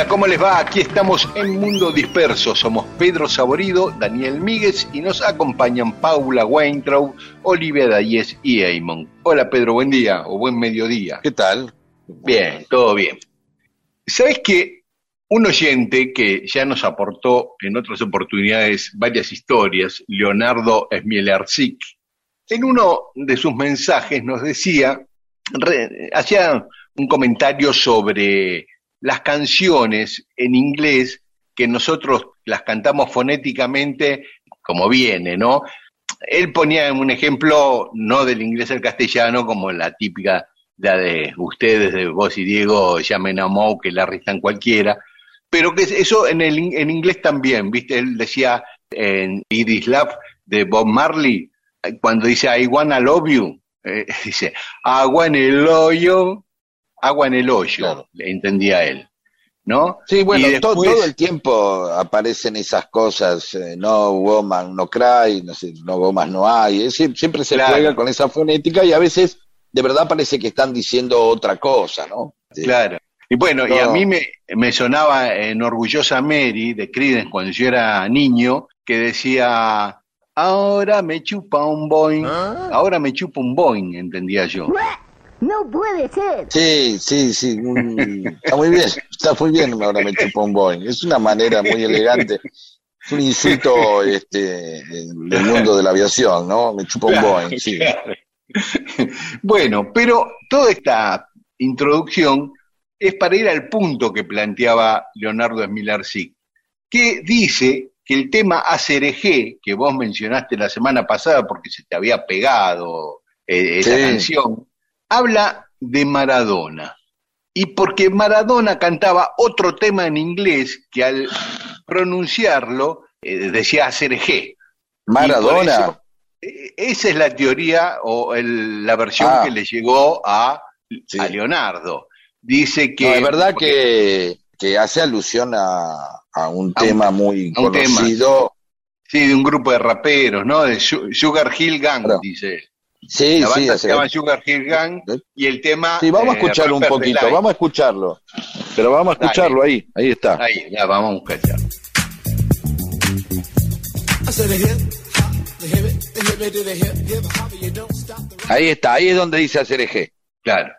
Hola, ¿cómo les va? Aquí estamos en Mundo Disperso. Somos Pedro Saborido, Daniel Míguez y nos acompañan Paula Weintraub, Olivia Dayes y Eamon. Hola Pedro, buen día o buen mediodía. ¿Qué tal? Bien, todo bien. ¿Sabes que un oyente que ya nos aportó en otras oportunidades varias historias, Leonardo Smielarczyk, en uno de sus mensajes nos decía, hacía un comentario sobre las canciones en inglés que nosotros las cantamos fonéticamente como viene, ¿no? Él ponía un ejemplo no del inglés al castellano como la típica, la de ustedes, de vos y Diego, llamen a Mo, que la restan cualquiera, pero que eso en, el, en inglés también, ¿viste? Él decía en It Is Love de Bob Marley, cuando dice I wanna love you, eh, dice agua en el hoyo, agua en el hoyo, Claro. le entendía él, ¿no? Sí, bueno, to- todo el tiempo aparecen esas cosas, eh, no woman, no cry, no sé, no gomas no hay, es decir, siempre se Claro. juega con esa fonética y a veces de verdad parece que están diciendo otra cosa, ¿no? Sí. Claro. Y bueno, y a mí me, me sonaba en Orgullosa Mary de Creedence cuando yo era niño, que decía, ahora me chupa un boing, ahora me chupa un boing, entendía yo. No puede ser. Sí, sí, sí, un- está muy bien, está muy bien ahora me chupa un boing, es una manera muy elegante, es un insulto este, del mundo de la aviación, ¿no? Me chupa un boing, sí. Claro. bueno, pero toda esta introducción es para ir al punto que planteaba Leonardo Smilarczyk, que dice que el tema Acerejé, que vos mencionaste la semana pasada porque se te había pegado eh, esa Sí. canción, habla de Maradona. Y porque Maradona cantaba otro tema en inglés que al pronunciarlo eh, decía Acerejé. Maradona. Y por eso, eh, esa es la teoría o el- la versión Ah. que le llegó a, Sí. a Leonardo. Dice que. No, es verdad que, que hace alusión a, a un A un- tema muy un tema. conocido. Sí, de un grupo de raperos, ¿no? De Su- Sugar Hill Gang, Claro. dice él. Sí, La sí, se llama Sugar Hill Gang y el tema. sí, vamos a eh, escucharlo un poquito, vamos a escucharlo. Pero vamos a Dale. escucharlo ahí, ahí está. Ahí, ya, vamos a escucharlo. Ahí está, ahí es donde dice hacer eje. Claro.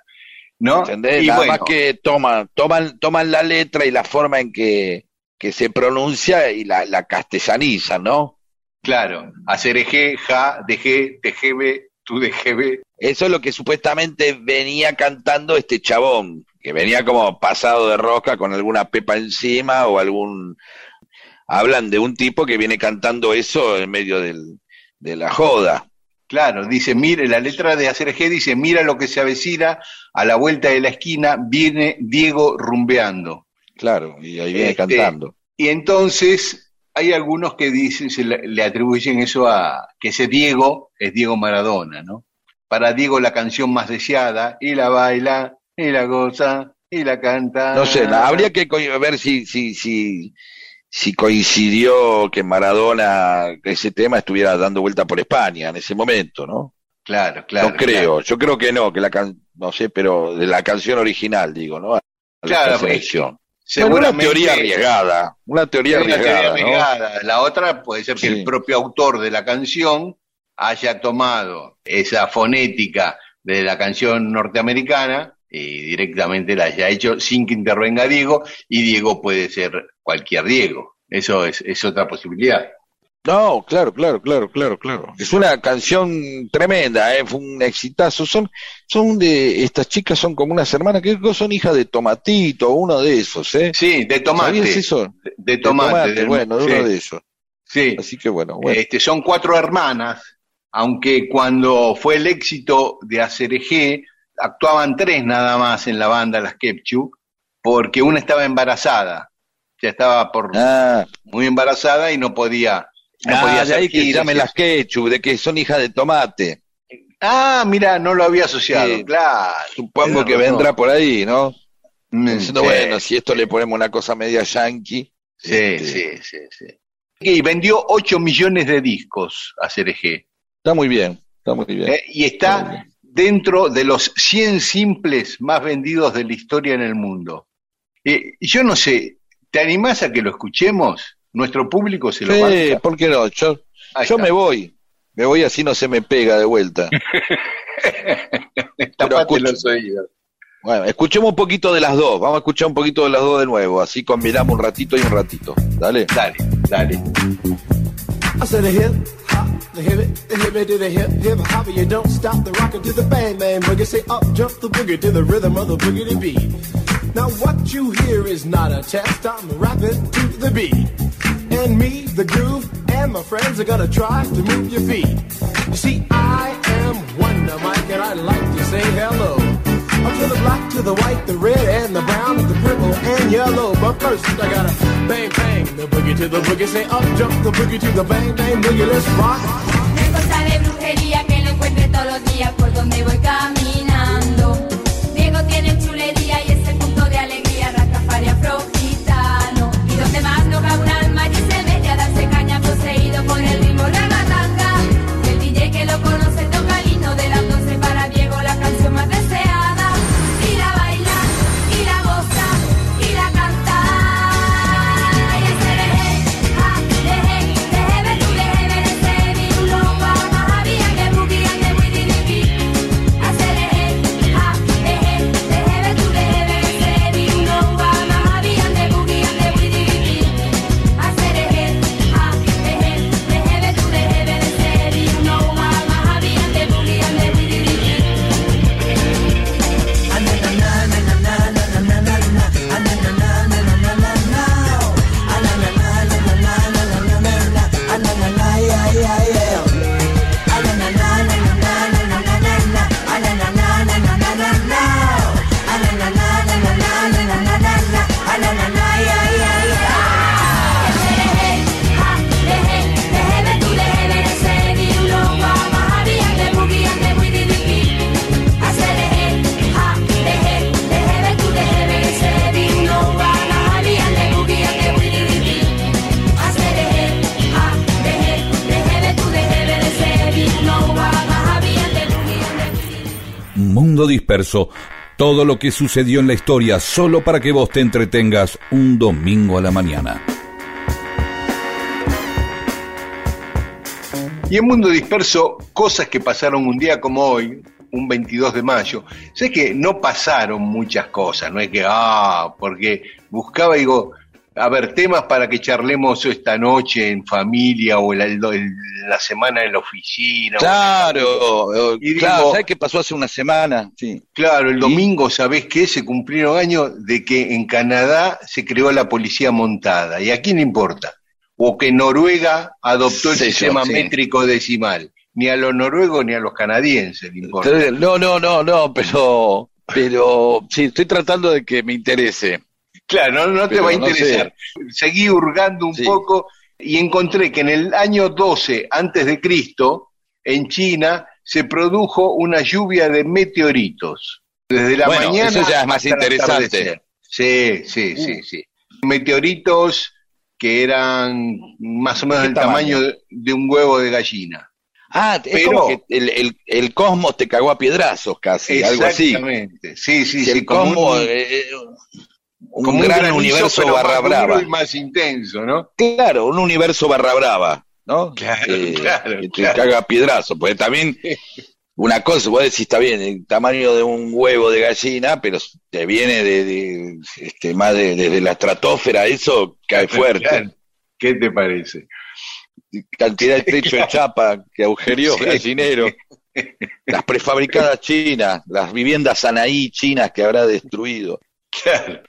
¿No? ¿Entendés? Y Nada bueno, más que toman, toman, toman la letra y la forma en que, que se pronuncia y la, la castellanizan, ¿no? claro. Hacer eje, ja, dejé, tejebe, tu dejebe. Eso es lo que supuestamente venía cantando este chabón, que venía como pasado de rosca con alguna pepa encima o algún... Hablan de un tipo que viene cantando eso en medio del, de la joda. Claro, dice, mire, la letra de Hacer G dice, mira lo que se avecina, a la vuelta de la esquina viene Diego rumbeando. Claro, y ahí viene Este, cantando. Y entonces hay algunos que dicen, se le, le atribuyen eso a que ese Diego es Diego Maradona, ¿no? Para Diego la canción más deseada, y la baila, y la goza, y la canta. No sé, la- habría que ver si, si, si, si coincidió que Maradona, ese tema estuviera dando vuelta por España en ese momento, ¿no? Claro, claro. no creo, yo creo que no, que la can no sé, pero de la canción original, digo, ¿no? La Claro, selección. Bueno, una seguramente- teoría arriesgada, una teoría Una teoría arriesgada. La otra puede ser que Sí. el propio autor de la canción haya tomado esa fonética de la canción norteamericana y directamente la haya hecho sin que intervenga Diego, y Diego puede ser cualquier Diego. Eso es, es otra posibilidad. No, claro, claro, claro, claro, claro. Es una canción tremenda, ¿eh? Fue un exitazo. Son, son de, estas chicas son como unas hermanas, que son hijas de Tomatito, uno de esos, ¿eh? Sí, de tomate. ¿Sabías eso? De, de tomate. del- bueno, de sí, uno de esos. sí. Así que bueno, bueno. Este, son cuatro hermanas, aunque cuando fue el éxito de Acerejé, actuaban tres nada más en la banda, las Kepchu, porque una estaba embarazada, ya estaba por ah, muy embarazada y no podía, no ah, podía de ahí que llamen las ketchup, de que son hijas de tomate. Ah, mira, no lo había asociado, Sí. claro. Supongo que vendrá por ahí, ¿no? Mm, Diciendo, sí, bueno, si esto le ponemos una cosa media yankee. sí, este, sí, sí, sí. Y vendió 8 millones de discos a Cereje. Está muy bien, está muy bien. ¿eh? y Está muy está bien. dentro de los 100 simples más vendidos de la historia en el mundo. Eh, yo no sé, ¿te animás a que lo escuchemos? Nuestro público se lo Sí, banca. ¿por qué no? Yo, yo me voy. Me voy así no se me pega de vuelta. Los oídos. Bueno, escuchemos un poquito de las dos. Vamos a escuchar un poquito de las dos de nuevo. Así combinamos un ratito y un ratito. Dale. Dale, dale. I said a hip hop, the hip it, the hip it to the hip hip hop. You don't stop the rockin' to the bang bang boogie. Say up jump the boogie to the rhythm of the boogie to beat. Now what you hear is not a test. I'm rapping to the beat, and me, the groove, and my friends are gonna try to move your feet. You see, I am Wonder Mike, and I like to say hello. Up to the black, to the white, the red, and the brown, the purple, and yellow. But first, I gotta bang, bang, the boogie to the boogie. Say up, jump the boogie to the bang, bang, boogie. Let's rock. No cosa de brujería que lo encuentre todos los días por donde voy caminando. Diego tiene chulería y es el punto de alegría, Rastafari afrogitano. Y donde más no va un por el Todo lo que sucedió en la historia solo para que vos te entretengas un domingo a la mañana. Y en Mundo Disperso, cosas que pasaron un día como hoy, un 22 de mayo. Sé que no pasaron muchas cosas, no es que, ah, porque buscaba, digo, a ver, temas para que charlemos esta noche en familia o la, el- la semana en la oficina. Claro, Y claro, digo- ¿sabes qué pasó hace una semana? Sí. Claro, el domingo, ¿sabés qué? Se cumplieron años de que en Canadá se creó la policía montada. ¿Y a quién le importa? O que Noruega adoptó el Sí, sistema sí. métrico decimal. Ni a los noruegos ni a los canadienses le importa. No, no, no, no, pero, pero, sí, estoy tratando de que me interese. Claro, no, no te Pero va a no interesar. Seguí hurgando un Sí. poco y encontré que en el año 12 antes de Cristo, en China, se produjo una lluvia de meteoritos. Desde la Bueno, mañana eso ya es más interesante. Sí, sí, sí, sí. Meteoritos que eran más o menos ¿Qué del tamaño? tamaño de, un huevo de gallina. Ah, es Pero- como que el, el, el cosmos te cagó a piedrazos casi, algo así. Exactamente. Sí, sí, Si sí. el como cosmos, un- eh, eh, un, como gran universo barra brava. y más intenso, ¿no? Claro, un universo barra brava, ¿no? Claro, Eh, claro, que te claro. caga piedrazo, porque también una cosa, vos decís, está bien, el tamaño de un huevo de gallina, pero te viene de, de, este, más de, desde la estratosfera, eso cae fuerte. ¿Qué te parece? Cantidad de techo de chapa que agujerió Sí. gallinero. Las prefabricadas chinas, las viviendas Anaí chinas que habrá destruido. Claro.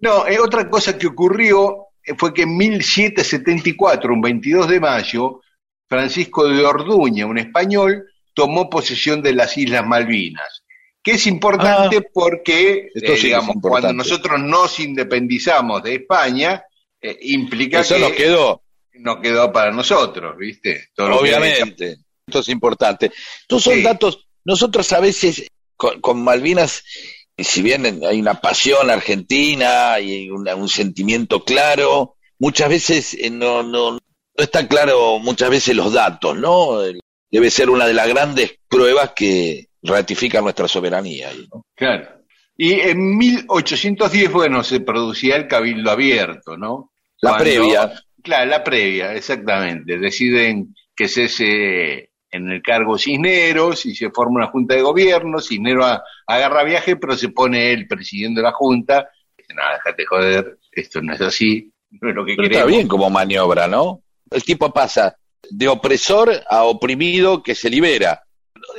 No, eh, otra cosa que ocurrió eh, fue que en 1774, un 22 de mayo, Francisco de Orduña, un español, tomó posesión de las Islas Malvinas, que es importante porque, Esto eh, sí que es digamos, importante. cuando nosotros nos independizamos de España, eh, implica Eso que nos quedó, no quedó para nosotros, ¿viste? Todo obviamente. Esto es importante. Estos son Sí. datos, nosotros a veces con, con Malvinas, y si bien hay una pasión argentina y una- un sentimiento claro, muchas veces eh, no, no, no están claro muchas veces los datos, ¿no? Debe ser una de las grandes pruebas que ratifican nuestra soberanía. ¿no? Claro. Y en 1810, bueno, se producía el Cabildo Abierto, ¿no? La Cuando- previa. Claro, la previa, exactamente. Deciden que cese en el cargo Cisneros y se forma una junta de gobierno. Cisneros a- agarra viaje, pero se pone él presidiendo la junta. Dice, nada, déjate joder, esto no es así, no es lo que Pero queremos. está bien como maniobra, ¿no? El tipo pasa de opresor a oprimido que se libera.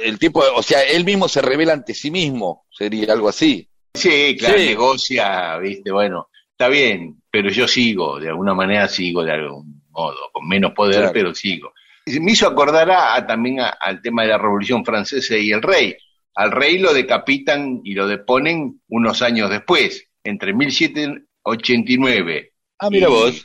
El tipo, o sea, él mismo se revela ante sí mismo, sería algo así. Sí, claro, Sí. negocia, viste, bueno, está bien, pero yo sigo, de alguna manera sigo de algún modo, con menos poder, Claro. pero sigo. Me hizo acordar a, a también a- al tema de la Revolución Francesa y el rey. Al rey lo decapitan y lo deponen unos años después, entre 1789. Ah, mira y- vos.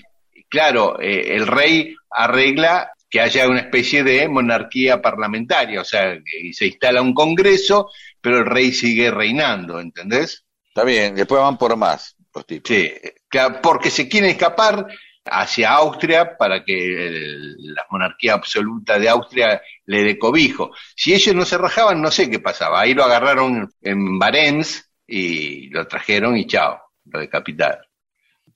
Claro, eh, el rey arregla que haya una especie de monarquía parlamentaria, o sea, se instala un congreso, pero el rey sigue reinando, ¿entendés? Está bien, después van por más los tipos. Sí, porque se quieren escapar hacia Austria para que la monarquía absoluta de Austria le dé cobijo. Si ellos no se rajaban, no sé qué pasaba. Ahí lo agarraron en Barents y lo trajeron y chao, lo decapitaron.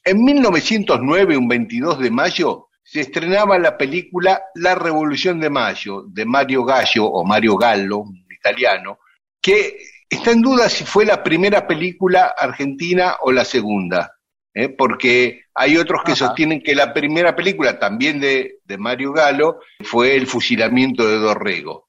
En 1909, un 22 de mayo, se estrenaba la película La Revolución de Mayo, de Mario Gallo, o Mario Gallo, italiano, que está en duda si fue la primera película argentina o la segunda, ¿eh? porque hay otros que Ajá. sostienen que la primera película, también de, de Mario Gallo, fue el fusilamiento de Dorrego.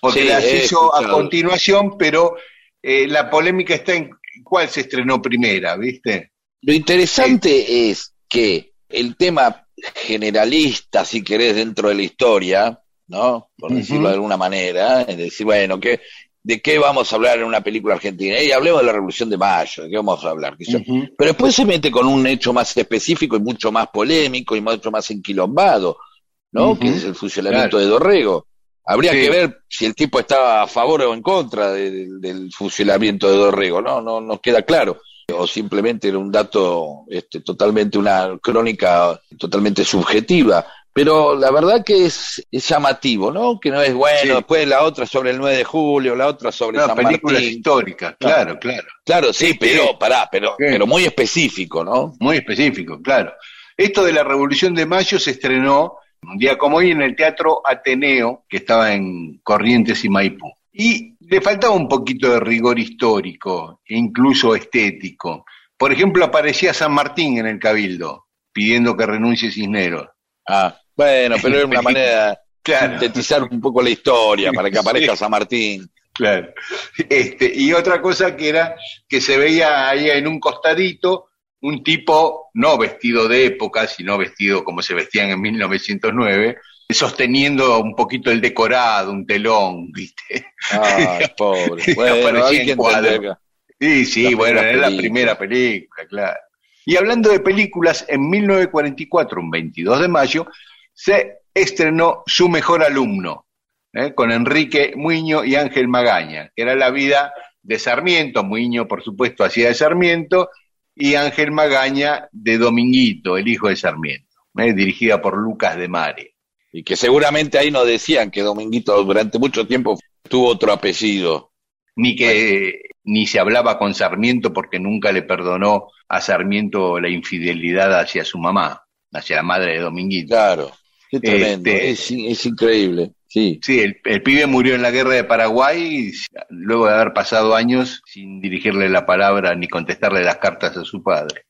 Porque Sí, las hizo a continuación, pero eh, la polémica está en cuál se estrenó primera, ¿viste? Lo interesante es que el tema generalista, si querés, dentro de la historia, ¿no? Por decirlo de alguna manera, es decir, bueno, ¿qué, ¿de qué vamos a hablar en una película argentina? Y hablemos de la Revolución de Mayo, ¿de qué vamos a hablar? Pero después se mete con un hecho más específico y mucho más polémico y mucho más enquilombado, ¿no? Que es el fusilamiento Claro. de Dorrego. Habría Sí. que ver si el tipo estaba a favor o en contra de- de- del fusilamiento de Dorrego, ¿no? No nos queda claro. O simplemente era un dato, este, totalmente una crónica totalmente subjetiva. Pero la verdad que es, es llamativo, ¿no? Que no es bueno, Sí. después la otra sobre el 9 de julio, la otra sobre No, San películas Martín. históricas, claro, claro. Claro, sí, Sí, pero, sí. pará, pero, pero muy específico, ¿no? Muy específico, claro. Esto de la Revolución de Mayo se estrenó un día como hoy en el Teatro Ateneo, que estaba en Corrientes y Maipú. Y le faltaba un poquito de rigor histórico, e incluso estético. Por ejemplo, aparecía San Martín en el Cabildo, pidiendo que renuncie Cisneros. Ah, bueno, pero era una manera de sintetizar un poco la historia para que aparezca Sí. San Martín. Claro. Este, y otra cosa que era que se veía ahí en un costadito un tipo no vestido de época, sino vestido como se vestían en 1909, sosteniendo un poquito el decorado, un telón, ¿viste? Ay, pobre. Bueno, hay en cuadro. Sí, sí, La bueno, era la primera película, claro. Y hablando de películas, en 1944, un 22 de mayo, se estrenó Su mejor alumno, ¿eh? con Enrique Muño y Ángel Magaña, que era la vida de Sarmiento, Muño por supuesto hacía de Sarmiento, y Ángel Magaña de Dominguito, el hijo de Sarmiento, ¿eh? dirigida por Lucas de Mare. Y que seguramente ahí nos decían que Dominguito durante mucho tiempo tuvo otro apellido. Ni que ni se hablaba con Sarmiento porque nunca le perdonó a Sarmiento la infidelidad hacia su mamá, hacia la madre de Dominguito. Claro, qué tremendo, Este- es, es increíble. Sí, Sí, el, el pibe murió en la guerra de Paraguay luego de haber pasado años sin dirigirle la palabra ni contestarle las cartas a su padre.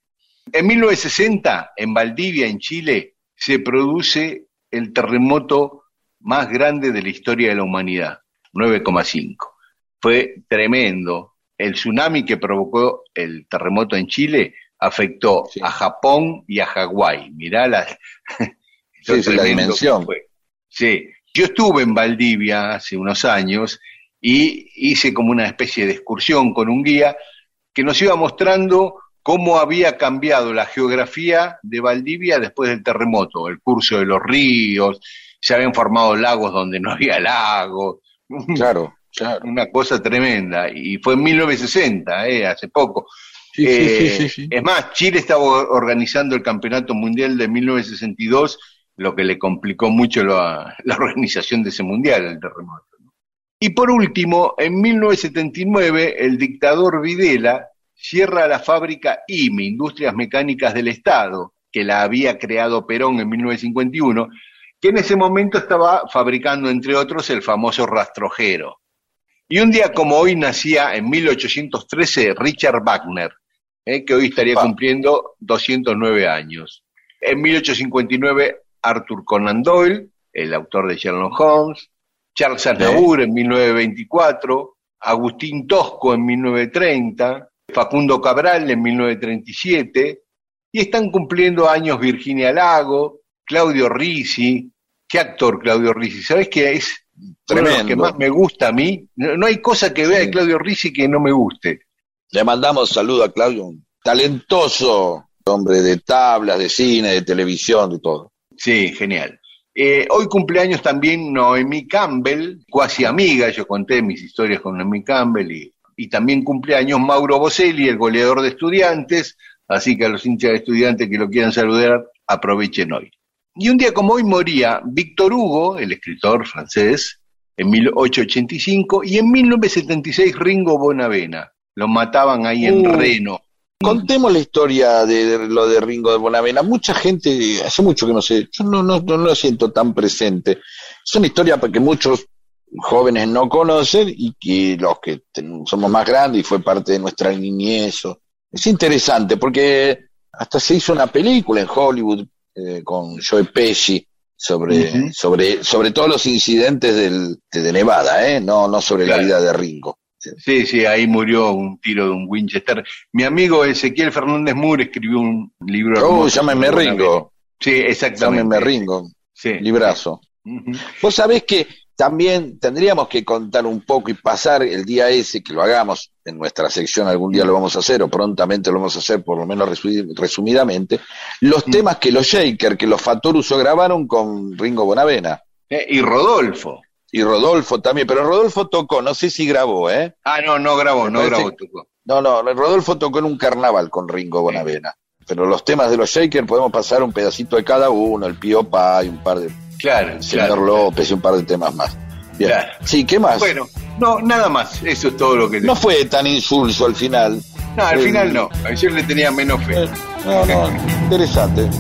En 1960, en Valdivia, en Chile, se produce el terremoto más grande de la historia de la humanidad, 9,5. Fue tremendo. El tsunami que provocó el terremoto en Chile afectó Sí. a Japón y a Hawái. Mirá las, Sí, sí, la dimensión. Sí, yo estuve en Valdivia hace unos años y hice como una especie de excursión con un guía que nos iba mostrando cómo había cambiado la geografía de Valdivia después del terremoto, el curso de los ríos, se habían formado lagos donde no había lagos, claro, claro. una cosa tremenda. Y fue en 1960, eh, hace poco. Sí, Eh, sí, sí, sí. Es más, Chile estaba organizando el Campeonato Mundial de 1962, lo que le complicó mucho la, la organización de ese mundial, el terremoto. ¿no? Y por último, en 1979, el dictador Videla cierra la fábrica IME, Industrias Mecánicas del Estado, que la había creado Perón en 1951, que en ese momento estaba fabricando, entre otros, el famoso rastrojero. Y un día como hoy nacía en 1813 Richard Wagner, eh, que hoy estaría cumpliendo 209 años. En 1859 Arthur Conan Doyle, el autor de Sherlock Holmes, Charles Aznavour en 1924, Agustín Tosco en 1930, Facundo Cabral en 1937, y están cumpliendo años Virginia Lago, Claudio Risi, ¿qué actor Claudio Risi? ¿Sabes qué es? Uno de los Tremendo. que más me gusta a mí. No, no hay cosa que vea de. Claudio Risi que no me guste. Le mandamos saludo a Claudio, un talentoso hombre de tablas, de cine, de televisión, de todo. Sí, genial. Eh, hoy cumpleaños también Noemí Campbell, cuasi amiga, yo conté mis historias con Noemí Campbell, y, y también cumpleaños Mauro Boselli, el goleador de estudiantes, así que a los hinchas de estudiantes que lo quieran saludar, aprovechen hoy. Y un día como hoy moría Víctor Hugo, el escritor francés, en 1885, y en 1976 Ringo Bonavena. Lo mataban ahí en Uh. Reno. Contemos la historia de, de lo de Ringo de Bonavena. Mucha gente, hace mucho que no sé, yo no, no, no lo siento tan presente. Es una historia que muchos jóvenes no conocen y que los que ten- somos más grandes y fue parte de nuestra niñez. o- Es interesante porque hasta se hizo una película en Hollywood eh, con Joe Pesci sobre, sobre, sobre todos los incidentes del, de, de Nevada, ¿eh? no, no sobre Claro. la vida de Ringo. Sí, sí, ahí murió un tiro de un Winchester. Mi amigo Ezequiel Fernández Moore escribió un libro. Oh, llámeme Ringo, Sí, exactamente. llámeme Ringo, Sí. librazo. Vos sabés que también tendríamos que contar un poco y pasar el día ese, que lo hagamos en nuestra sección, algún día lo vamos a hacer o prontamente lo vamos a hacer, por lo menos resu- resumidamente, los Mm. temas que los Shaker, que los Fatoruso grabaron con Ringo Bonavena Eh, y Rodolfo. Y Rodolfo también, pero Rodolfo tocó, no sé si grabó, ¿eh? Ah, no, no grabó, no grabó. Tuco. No, no, Rodolfo tocó en un carnaval con Ringo Bonavena. Pero los temas de los Shaker podemos pasar un pedacito de cada uno, el Pío y un par de Claro, Señor claro. López y un par de temas más. Bien. Claro. Sí, ¿qué más? Bueno, no, nada más. Eso es todo lo que. No fue tan insulso al final. No, al Eh, final no. Ayer le tenía menos fe. Eh, No, no, interesante.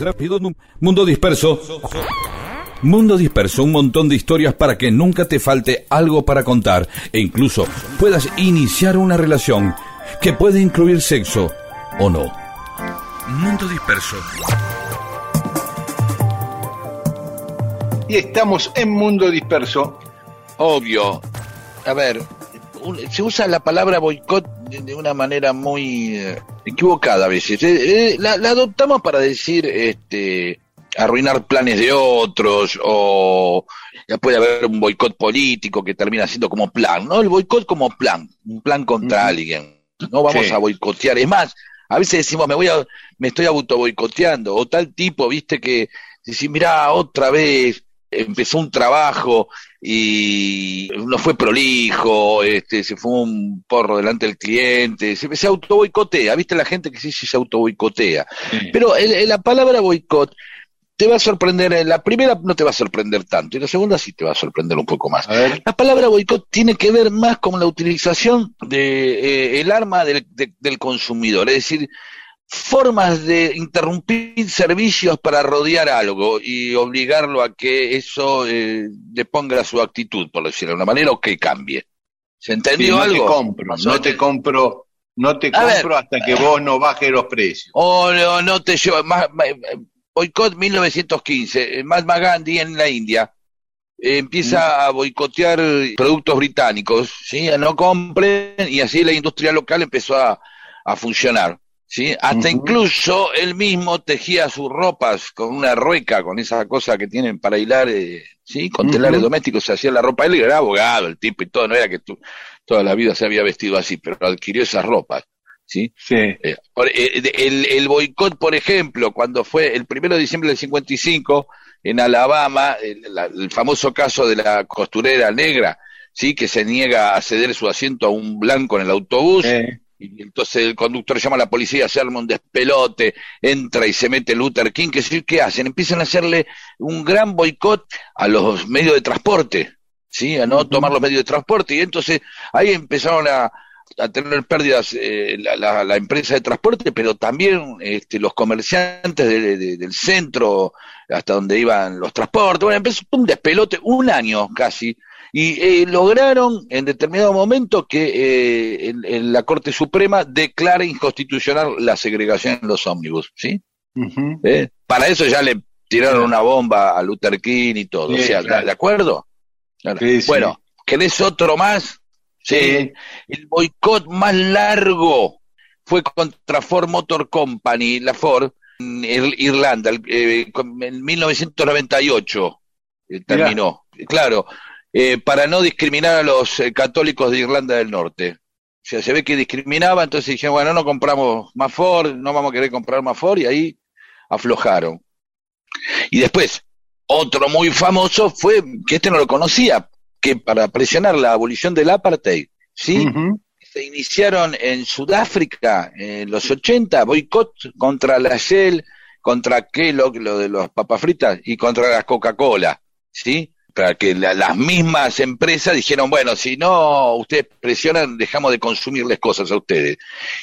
Rápido, mundo disperso. Mundo disperso, un montón de historias para que nunca te falte algo para contar e incluso puedas iniciar una relación que puede incluir sexo o no. Mundo disperso. Y estamos en Mundo Disperso. Obvio. A ver, se usa la palabra boicot de, una manera muy eh, equivocada a veces. Eh, eh, la, adoptamos para decir este arruinar planes de otros o ya puede haber un boicot político que termina siendo como plan, ¿no? El boicot como plan, un plan contra alguien. No vamos a boicotear. Es más, a veces decimos, me voy a, me estoy auto boicoteando, o tal tipo, viste, que decir, mira, otra vez, empezó un trabajo y no fue prolijo, este, se fue un porro delante del cliente, se, se auto boicotea, viste la gente que sí, se auto boicotea. Pero la palabra boicot te va a sorprender, la primera no te va a sorprender tanto, y la segunda sí te va a sorprender un poco más. La palabra boicot tiene que ver más con la utilización de eh, el arma del, del consumidor, es decir, formas de interrumpir servicios para rodear algo y obligarlo a que eso eh, le ponga su actitud, por decirlo de una manera, o que cambie. ¿Se entendió no algo? Te compro, no, te, compro, no te compro hasta que vos no bajes los precios. O no, no te llevo, más, boicot 1915, Mahatma Gandhi en la India empieza mm. a boicotear productos británicos, ¿sí? no compren y así la industria local empezó a, a funcionar. ¿Sí? Hasta incluso él mismo tejía sus ropas con una rueca, con esa cosa que tienen para hilar, eh, ¿sí? Con telares domésticos se hacía la ropa. Él era abogado, el tipo y todo, no era que tú, toda la vida se había vestido así, pero adquirió esas ropas. ¿Sí? sí. Eh, eh, el, el boicot, por ejemplo, cuando fue el primero de diciembre del 55 en Alabama, el, el famoso caso de la costurera negra, ¿sí? Que se niega a ceder su asiento a un blanco en el autobús. Y entonces el conductor llama a la policía, se arma un despelote, entra y se mete Luther King. ¿Qué, ¿Qué hacen? Empiezan a hacerle un gran boicot a los medios de transporte, ¿sí? A no tomar los medios de transporte. Y entonces ahí empezaron a, a tener pérdidas eh, la, la, empresa de transporte, pero también este, los comerciantes del centro, hasta donde iban los transportes. Bueno, empezó un despelote, un año casi, y eh, lograron en determinado momento que eh, la Corte Suprema declare inconstitucional la segregación en los ómnibus, ¿sí? ¿Eh? Para eso ya le tiraron una bomba a Luther King y todo, o sea, ¿de acuerdo? bueno, ¿querés otro más? Sí. El boicot más largo fue contra Ford Motor Company, la Ford, en Irlanda, en 1998 terminó. Claro, eh, para no discriminar a los eh, católicos de Irlanda del Norte. O sea, se ve que discriminaba, entonces dijeron, bueno, no compramos más Ford, no vamos a querer comprar más Ford, y ahí aflojaron. Y después, otro muy famoso fue, que este no lo conocía, que para presionar la abolición del apartheid, ¿sí? Se iniciaron en Sudáfrica en los 80 boicot contra la Shell, contra Kellogg, lo de los papas fritas, y contra la Coca-Cola, ¿sí? Para que las mismas empresas dijeron, bueno, si no ustedes presionan, dejamos de consumirles cosas a ustedes.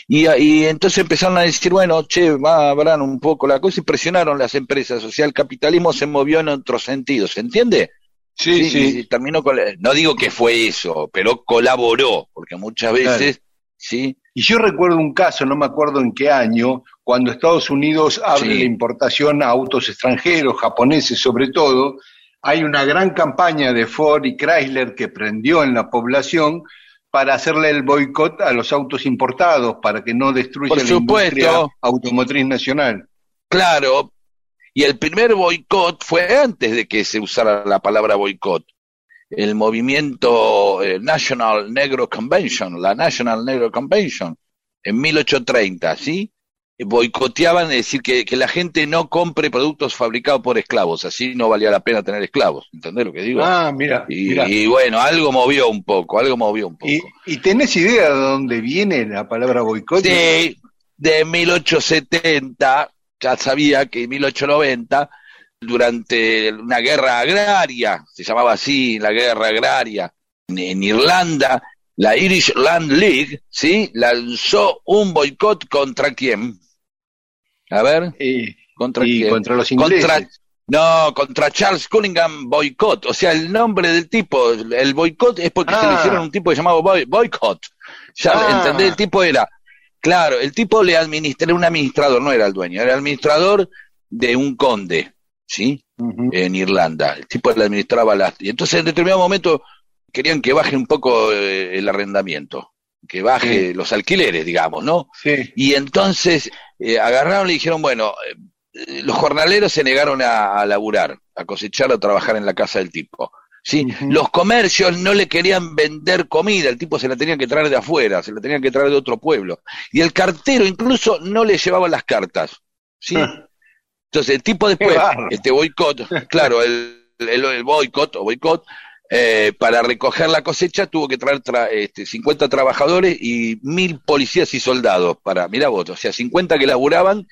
Y, entonces empezaron a decir, bueno, che, va, abran un poco la cosa y presionaron las empresas. O sea, el capitalismo se movió en otro sentido, ¿se entiende? Sí, sí. terminó con, no digo que fue eso, pero colaboró, porque muchas veces, sí. Y yo recuerdo un caso, no me acuerdo en qué año, cuando Estados Unidos abre la importación a autos extranjeros, japoneses sobre todo, hay una gran campaña de Ford y Chrysler que prendió en la población para hacerle el boicot a los autos importados, para que no destruyan la industria automotriz nacional. Claro, y el primer boicot fue antes de que se usara la palabra boicot. El movimiento eh, National Negro Convention, la National Negro Convention, en 1830, ¿sí? Boicoteaban, es decir, que, que la gente no compre productos fabricados por esclavos, así no valía la pena tener esclavos, ¿entendés lo que digo? Ah, mira, y, mira. y bueno, algo movió un poco, algo movió un poco. ¿Y, y tenés idea de dónde viene la palabra boicot? Sí, de 1870, ya sabía que en 1890, durante una guerra agraria, se llamaba así, la guerra agraria, en, en Irlanda, la Irish Land League, ¿sí? Lanzó un boicot contra quién? A ver, Y, ¿contra y contra los ingleses. Contra- no, contra Charles Cunningham Boycott. O sea, el nombre del tipo, el boicot es porque se le Ah. hicieron un tipo llamado boy, Boycott. Ya, Ah. ¿entendés? El tipo era, claro, el tipo le administra, era un administrador, no era el dueño, era el administrador de un conde, ¿sí? En Irlanda. El tipo le administraba las... Y entonces en determinado momento querían que baje un poco eh, el arrendamiento, que baje Sí. los alquileres, digamos, ¿no? Sí. Y entonces eh, agarraron y dijeron, bueno, eh, los jornaleros se negaron a, a laburar, a cosechar, a trabajar en la casa del tipo. ¿sí? Los comercios no le querían vender comida, el tipo se la tenía que traer de afuera, se la tenían que traer de otro pueblo. Y el cartero incluso no le llevaba las cartas. ¿sí? Ah. Entonces el tipo después, este boicot, claro, el, el, el boicot o boicot, eh, para recoger la cosecha tuvo que traer tra- este, 50 trabajadores y mil policías y soldados para, mira vos, o sea, 50 que laburaban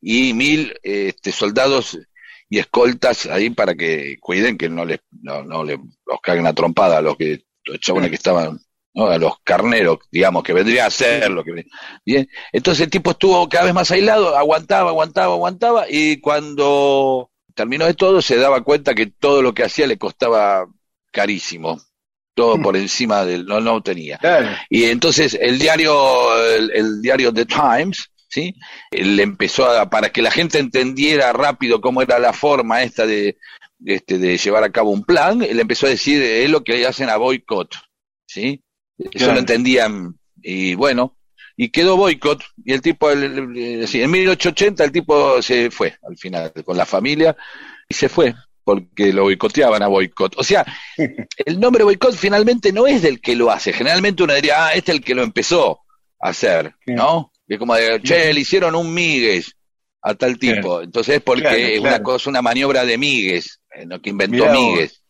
y mil este, soldados y escoltas ahí para que cuiden que no les no, no le los caguen a trompada a los que los chabones que estaban ¿no? a los carneros digamos que vendría a ser lo que bien entonces el tipo estuvo cada vez más aislado aguantaba aguantaba aguantaba y cuando terminó de todo se daba cuenta que todo lo que hacía le costaba carísimo todo por encima del no no tenía y entonces el diario, el, el diario The Times, ¿sí? Le empezó a, para que la gente entendiera rápido cómo era la forma esta de, este, de llevar a cabo un plan, le empezó a decir, es lo que hacen a boicot, ¿sí? Eso Claro. lo entendían, y bueno, y quedó boicot, y el tipo, el- el- el- en 1880 el tipo se fue, al final, con la familia, y se fue, porque lo boicoteaban a boicot. O sea, el nombre boicot finalmente no es del que lo hace. Generalmente uno diría, ah, este es el que lo empezó a hacer. ¿no? Es como de, che, le hicieron un migues a tal tipo. Entonces es porque Claro, es claro. una cosa, una maniobra de migues, eh, ¿no? que inventó migues.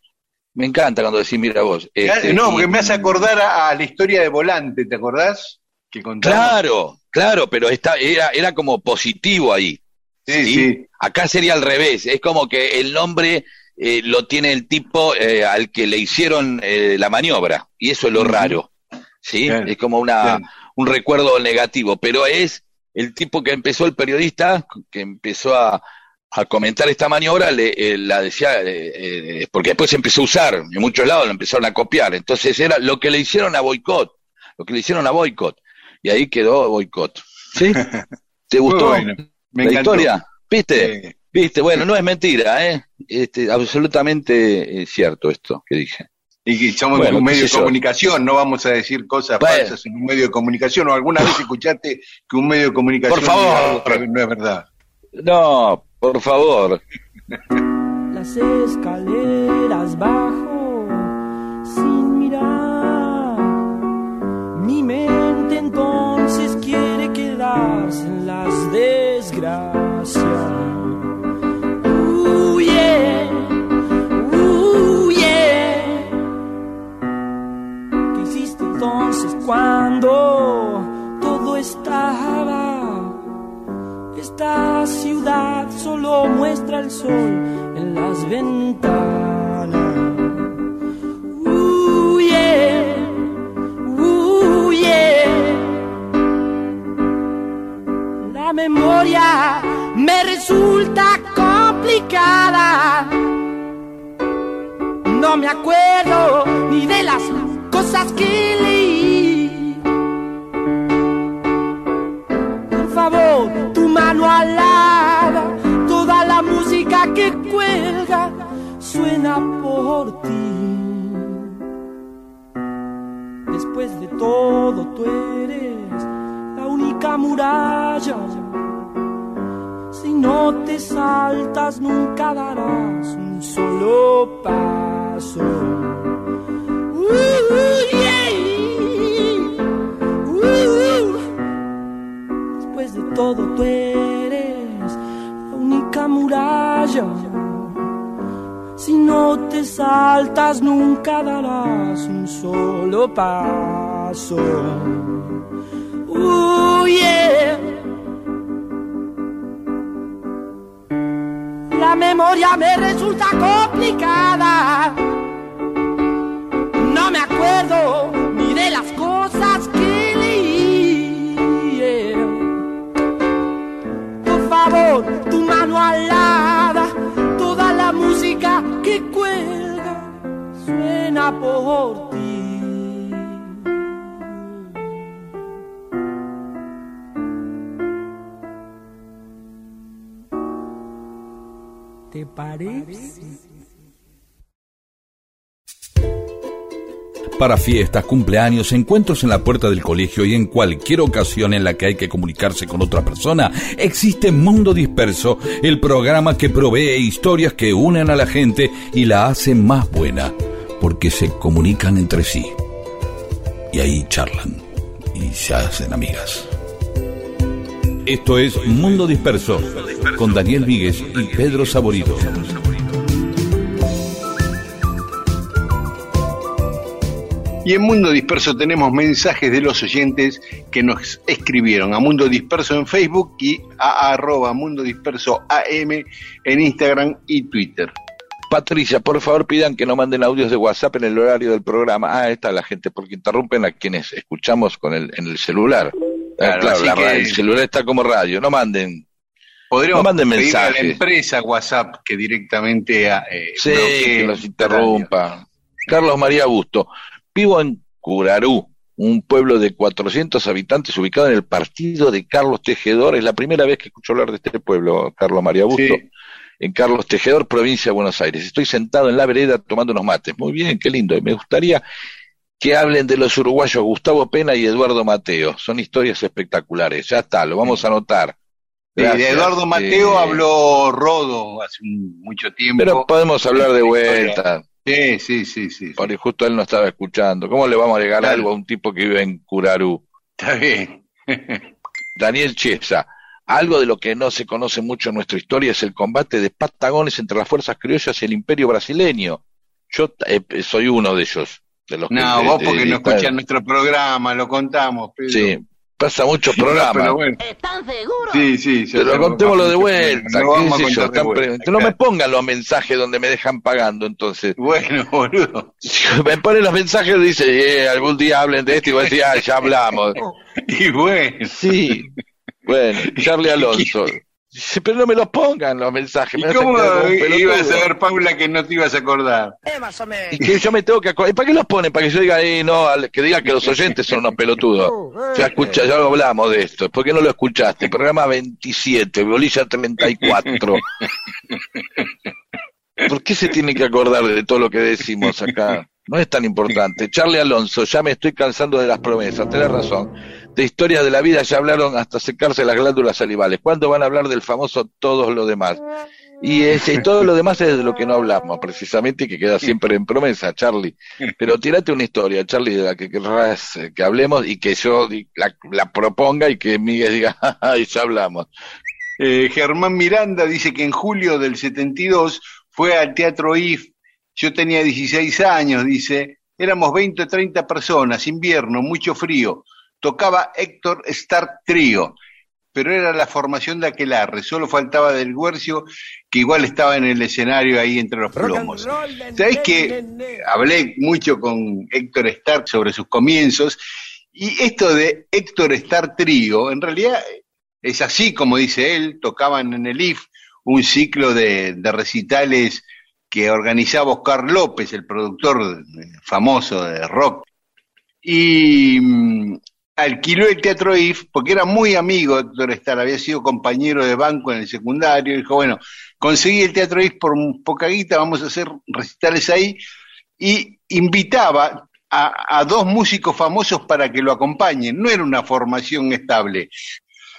Me encanta cuando decís, mira vos. este, no, porque me hace acordar a, a la historia de Volante, ¿te acordás? Que contamos. Claro, claro, pero está, era, era como positivo ahí. Sí, ¿sí? sí. Acá sería al revés, es como que el nombre eh, lo tiene el tipo eh, al que le hicieron eh, la maniobra, y eso es lo raro, ¿sí? Es como una, un recuerdo negativo, pero es el tipo que empezó, el periodista, que empezó a, a comentar esta maniobra, le, eh, la decía, eh, eh, porque después se empezó a usar, en muchos lados lo empezaron a copiar, entonces era lo que le hicieron a Boicot, lo que le hicieron a Boicot, y ahí quedó Boicot, ¿sí? ¿Te gustó bueno, me la encantó. historia? ¿Viste? Sí. Viste, bueno, no es mentira, ¿eh? Este, absolutamente eh, cierto esto que dije. Y que somos Bueno, un medio de comunicación, no vamos a decir cosas Bueno. falsas en un medio de comunicación. ¿O alguna vez escuchaste que un medio de comunicación Por favor. no es verdad? No, por favor. las escaleras bajo sin mirar. Mi mente entonces quiere quedarse en entonces cuando todo estaba? Esta ciudad solo muestra el sol en las ventanas. Resulta complicada. No me acuerdo ni de las cosas que leí. Por favor, tu mano alada, toda la música que cuelga suena por ti. Después de todo, tú eres la única muralla. Si no te saltas nunca darás un solo paso. Uh, uh yeah. Uh, uh, después de todo tú eres la única muralla. Si no te saltas nunca darás un solo paso. Uh, yeah. La memoria me resulta complicada. No me acuerdo ni de las cosas que leí. Por favor, tu mano alada, toda la música que cuelga suena por ¿Te parece? Para fiestas, cumpleaños, encuentros en la puerta del colegio y en cualquier ocasión en la que hay que comunicarse con otra persona, existe Mundo Disperso, el programa que provee historias que unen a la gente y la hacen más buena, porque se comunican entre sí. Y ahí charlan y se hacen amigas. Esto es Mundo Disperso, con Daniel Víguez y Pedro Saborido. Y en Mundo Disperso tenemos mensajes de los oyentes que nos escribieron a Mundo Disperso en Facebook y a arroba Mundo Disperso AM en Instagram y Twitter. Patricia, por favor pidan que no manden audios de WhatsApp en el horario del programa. Ah, está la gente, porque interrumpen a quienes escuchamos con el, en el celular. Ah, Claro, Claro, la radio- el celular está como radio. No manden. Podríamos No manden pedirle a la mensajes. empresa WhatsApp que directamente eh, Sí, que los interrumpa. Carlos María Busto. Vivo en Curarú, un pueblo de 400 habitantes ubicado en el partido de Carlos Tejedor. Es la primera vez que escucho hablar de este pueblo, Carlos María Busto. Sí. En Carlos Tejedor, provincia de Buenos Aires. Estoy sentado en la vereda tomando unos mates. Muy bien, qué lindo. Y me gustaría que hablen de los uruguayos Gustavo Pena y Eduardo Mateo. Son historias espectaculares. Ya está, lo vamos a anotar. Sí, de Gracias. Eduardo Mateo Eh, habló Rodo hace mucho tiempo. Pero podemos hablar de vuelta. Sí, sí, sí, sí. Porque justo él no estaba escuchando. ¿Cómo le vamos a Claro. algo a un tipo que vive en Curarú? Está bien. Daniel Chiesa. Algo de lo que no se conoce mucho en nuestra historia es el combate de patagones entre las fuerzas criollas y el imperio brasileño. Yo eh, soy uno de ellos. De los que- No, vos de- porque de- no escuchas nuestro programa, lo contamos. Pedro. Sí, pasa muchos No, programas. pero bueno. ¿Están seguros? Sí, sí. ya Pero contémoslo de vuelta. Lo vamos a yo, de vuelta. no me pongan los mensajes donde me dejan pagando, entonces. Bueno, boludo. Me ponen los mensajes, dice, eh, algún día hablen de esto y voy a decir, ah, ya hablamos. Y bueno. Sí, bueno, Charlie Alonso. Dice, Pero no me los pongan los mensajes. ¿Y me hacen cómo ibas a ver, Paula, que no te ibas a acordar? Y que yo me tengo que acordar. ¿Y para qué los ponen? Para que yo diga, eh, no, al- que diga que los oyentes son unos pelotudos. Ya escucha, ya hablamos de esto. ¿Por qué no lo escuchaste? Programa 27, Bolilla 34. ¿Por qué se tiene que acordar de todo lo que decimos acá? No es tan importante. Charlie Alonso, ya me estoy cansando de las promesas, tenés razón. De historias de la vida ya hablaron hasta secarse las glándulas salivales. ¿Cuándo van a hablar del famoso todos lo demás? Y, ese, y todo lo demás es de lo que no hablamos, precisamente, y que queda siempre en promesa, Charlie. Pero tírate una historia, Charlie, de la que querrás eh, que hablemos y que yo la, proponga y que Miguel diga, ay, ya hablamos. Eh, Germán Miranda dice que en julio del 72 fue al Teatro IF. Yo tenía 16 años, dice. Éramos 20 o 30 personas, invierno, mucho frío. Tocaba Héctor Stark Trío, pero era la formación de Aquelarre. Solo faltaba del Guercio, que igual estaba en el escenario ahí entre los plomos. ¿Sabés que hablé mucho con Héctor Stark sobre sus comienzos? Y esto de Héctor Stark Trío, en realidad es así como dice él, tocaban en el IF un ciclo de, de recitales que organizaba Oscar López, el productor famoso de rock. Y mm, alquiló el Teatro IF porque era muy amigo de Héctor Starr, había sido compañero de banco en el secundario, y dijo, bueno, conseguí el Teatro IF por poca guita, vamos a hacer recitales ahí, y invitaba a, a dos músicos famosos para que lo acompañen, no era una formación estable.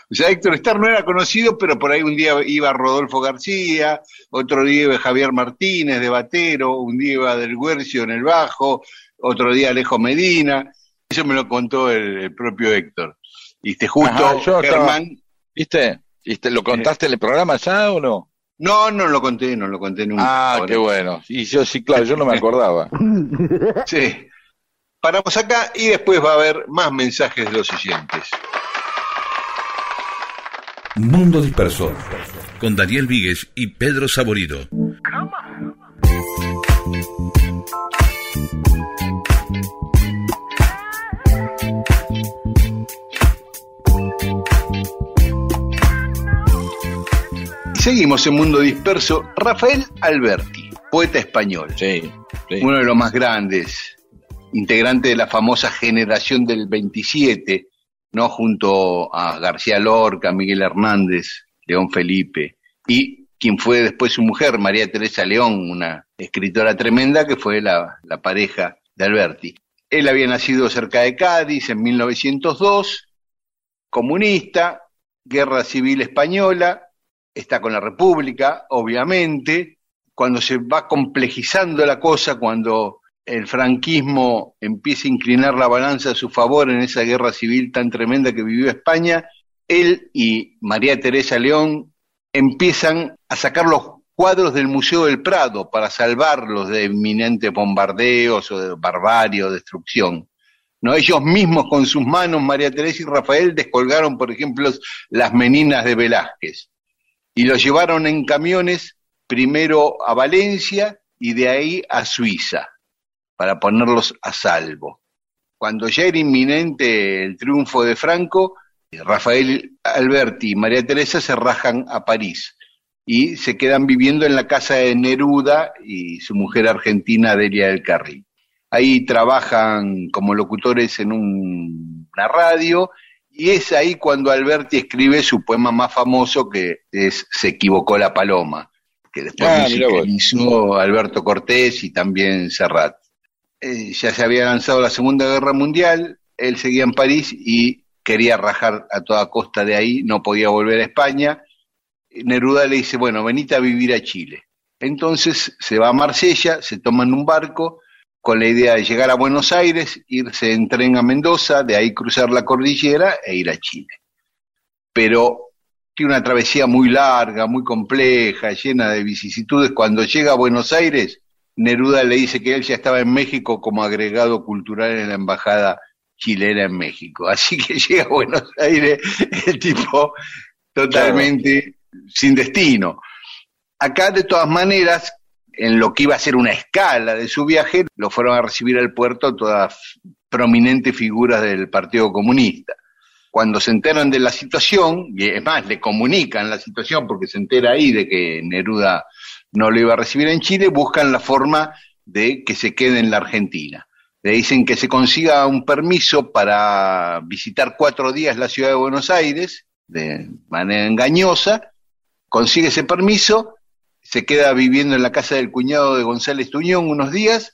O sea, Héctor Starr no era conocido, pero por ahí un día iba Rodolfo García, otro día iba Javier Martínez de Batero, un día iba Del Guercio en el bajo, otro día Alejo Medina. Eso me lo contó el, el propio Héctor. Y justo Ajá, yo estaba- Germán, ¿Viste? ¿Viste? ¿Lo contaste en el programa ya o no? No, no lo conté, no lo conté nunca. Ah, Ahora- qué bueno. Y yo sí, claro, yo no me acordaba. Sí. Paramos acá y después va a haber más mensajes de los oyentes. Mundo Disperso, con Daniel Víguez y Pedro Saborido. Seguimos en Mundo Disperso. Rafael Alberti, poeta español. Sí, sí. uno de los más grandes, integrante de la famosa generación del 27, ¿no? Junto a García Lorca, Miguel Hernández, León Felipe, y quien fue después su mujer, María Teresa León, una escritora tremenda que fue la, la pareja de Alberti. Él había nacido cerca de Cádiz en 1902, comunista, guerra civil española, está con la República, obviamente, cuando se va complejizando la cosa, cuando el franquismo empieza a inclinar la balanza a su favor en esa guerra civil tan tremenda que vivió España, él y María Teresa León empiezan a sacar los cuadros del Museo del Prado para salvarlos de inminentes bombardeos o de barbarie o destrucción. ¿No? Ellos mismos con sus manos, María Teresa y Rafael, descolgaron, por ejemplo, las meninas de Velázquez y los llevaron en camiones primero a Valencia y de ahí a Suiza para ponerlos a salvo. Cuando ya era inminente el triunfo de Franco, Rafael Alberti y María Teresa se rajan a París y se quedan viviendo en la casa de Neruda y su mujer argentina Delia del Carril. Ahí trabajan como locutores en un- una radio y es ahí cuando Alberti escribe su poema más famoso que es Se equivocó la paloma, que después Ah, musicalizó Alberto Cortés y también Serrat. Eh, ya se había lanzado la Segunda Guerra Mundial, él seguía en París y quería rajar a toda costa de ahí, no podía volver a España. Neruda le dice, bueno, venite a vivir a Chile. Entonces se va a Marsella, se toman un barco con la idea de llegar a Buenos Aires, irse en tren a Mendoza, de ahí cruzar la cordillera e ir a Chile. Pero tiene una travesía muy larga, muy compleja, llena de vicisitudes. Cuando llega a Buenos Aires, Neruda le dice que él ya estaba en México como agregado cultural en la embajada chilena en México. Así que llega a Buenos Aires el tipo totalmente sin destino. Acá, de todas maneras, en lo que iba a ser una escala de su viaje, lo fueron a recibir al puerto todas prominentes figuras del Partido Comunista. Cuando se enteran de la situación, y es más, le comunican la situación porque se entera ahí de que Neruda no lo iba a recibir en Chile, buscan la forma de que se quede en la Argentina. Le dicen que se consiga un permiso para visitar cuatro días la ciudad de Buenos Aires, de manera engañosa, consigue ese permiso, se queda viviendo en la casa del cuñado de González Tuñón unos días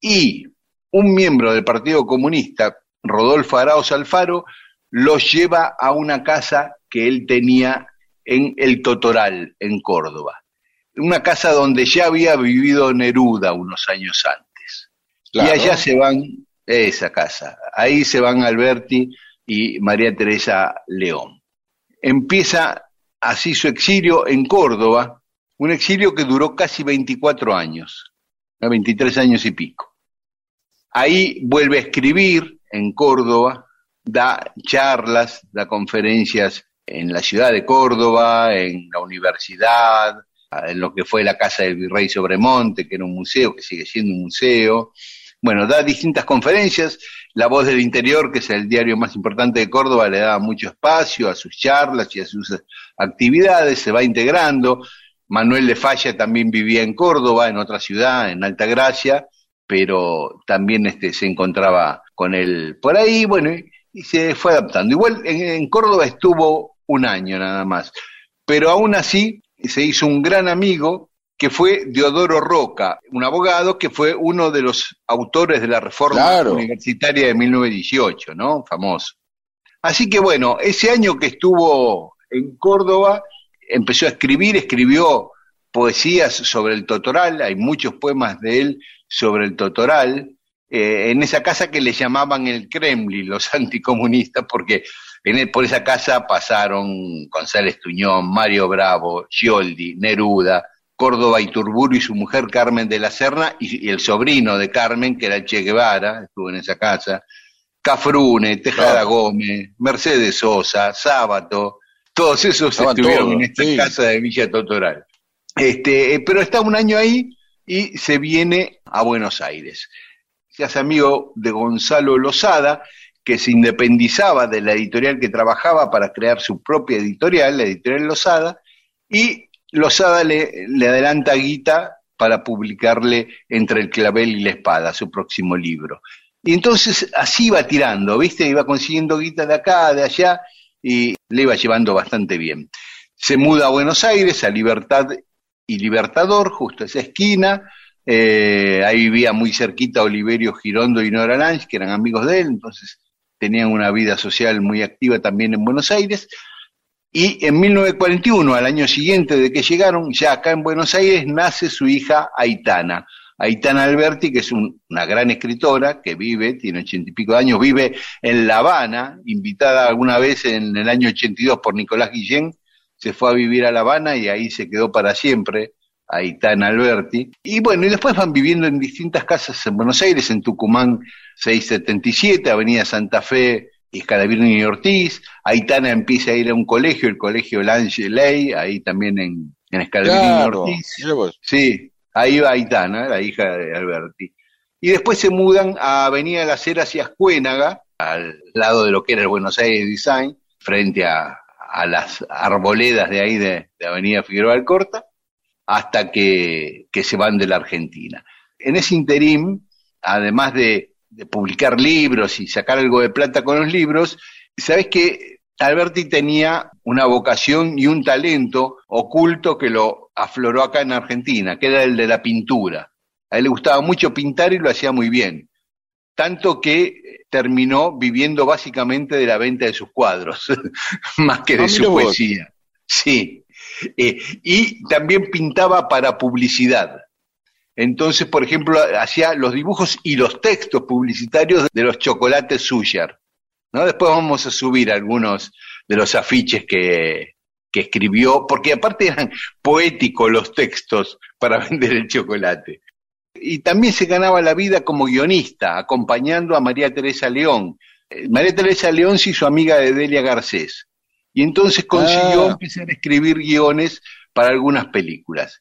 y un miembro del Partido Comunista, Rodolfo Arauz Alfaro, los lleva a una casa que él tenía en El Totoral, en Córdoba. Una casa donde ya había vivido Neruda unos años antes. Claro. Y allá se van, esa casa, ahí se van Alberti y María Teresa León. Empieza así su exilio en Córdoba, un exilio que duró casi 24 años, ¿no? 23 años y pico. Ahí vuelve a escribir en Córdoba, da charlas, da conferencias en la ciudad de Córdoba, en la universidad, en lo que fue la casa del virrey Sobremonte, que era un museo, que sigue siendo un museo. Bueno, da distintas conferencias. La Voz del Interior, que es el diario más importante de Córdoba, le daba mucho espacio a sus charlas y a sus actividades, se va integrando. Manuel de Falla también vivía en Córdoba, en otra ciudad, en Altagracia, pero también este, se encontraba con él por ahí, bueno, y, y se fue adaptando. Igual en, en Córdoba estuvo un año nada más, pero aún así se hizo un gran amigo que fue Deodoro Roca, un abogado que fue uno de los autores de la reforma Claro. universitaria de 1918, ¿no? Famoso. Así que bueno, ese año que estuvo en Córdoba, empezó a escribir, escribió poesías sobre el Totoral, hay muchos poemas de él sobre el Totoral, eh, en esa casa que le llamaban el Kremlin, los anticomunistas, porque en el- por esa casa pasaron González Tuñón, Mario Bravo, Gioldi, Neruda, Córdoba Iturburu y su mujer Carmen de la Serna y, y el sobrino de Carmen, que era Che Guevara, estuvo en esa casa, Cafrune, Tejada Gómez, Mercedes Sosa, Sábato, todos esos Estaban estuvieron todos, en esta sí. casa de Villa Totoral. Este, eh, pero está un año ahí y se viene a Buenos Aires. Se hace amigo de Gonzalo Lozada, que se independizaba de la editorial que trabajaba para crear su propia editorial, la editorial Lozada, y Lozada le, le adelanta guita para publicarle Entre el clavel y la espada, su próximo libro. Y entonces así iba tirando, ¿viste? Iba consiguiendo guita de acá, de allá, y le iba llevando bastante bien. Se muda a Buenos Aires, a Libertad y Libertador, justo esa esquina. Eh, ahí vivía muy cerquita Oliverio Girondo y Nora Lange, que eran amigos de él, entonces tenían una vida social muy activa también en Buenos Aires. Y en 1941, al año siguiente de que llegaron, ya acá en Buenos Aires, nace su hija Aitana. Aitana Alberti, que es un- una gran escritora que vive, tiene ochenta y pico de años, vive en La Habana, invitada alguna vez en el año 82 por Nicolás Guillén, se fue a vivir a La Habana y ahí se quedó para siempre, Aitana Alberti. Y bueno, y después van viviendo en distintas casas en Buenos Aires, en Tucumán 677, Avenida Santa Fe, Escalavirne y Ortiz. Aitana empieza a ir a un colegio, el colegio Lange Ley, ahí también en, en y Ortiz. Sí, ahí va Aitana, la hija de Alberti. Y después se mudan a Avenida Las Heras y Ascuénaga, al lado de lo que era el Buenos Aires Design, frente a, a las arboledas de ahí de, de Avenida Figueroa Alcorta, hasta que, que se van de la Argentina. En ese interim, además de, de publicar libros y sacar algo de plata con los libros, sabes que Alberti tenía una vocación y un talento oculto que lo afloró acá en Argentina, que era el de la pintura. A él le gustaba mucho pintar y lo hacía muy bien. Tanto que terminó viviendo básicamente de la venta de sus cuadros, más que de Ah, su vos. poesía. Sí. Eh, y también pintaba para publicidad. Entonces, por ejemplo, hacía los dibujos y los textos publicitarios de los chocolates Suyer. ¿No? Después vamos a subir algunos de los afiches que, que escribió, porque aparte eran poéticos los textos para vender el chocolate. Y también se ganaba la vida como guionista, acompañando a María Teresa León. Eh, María Teresa León se hizo amiga de Delia Garcés. Y entonces consiguió Ah. empezar a escribir guiones para algunas películas.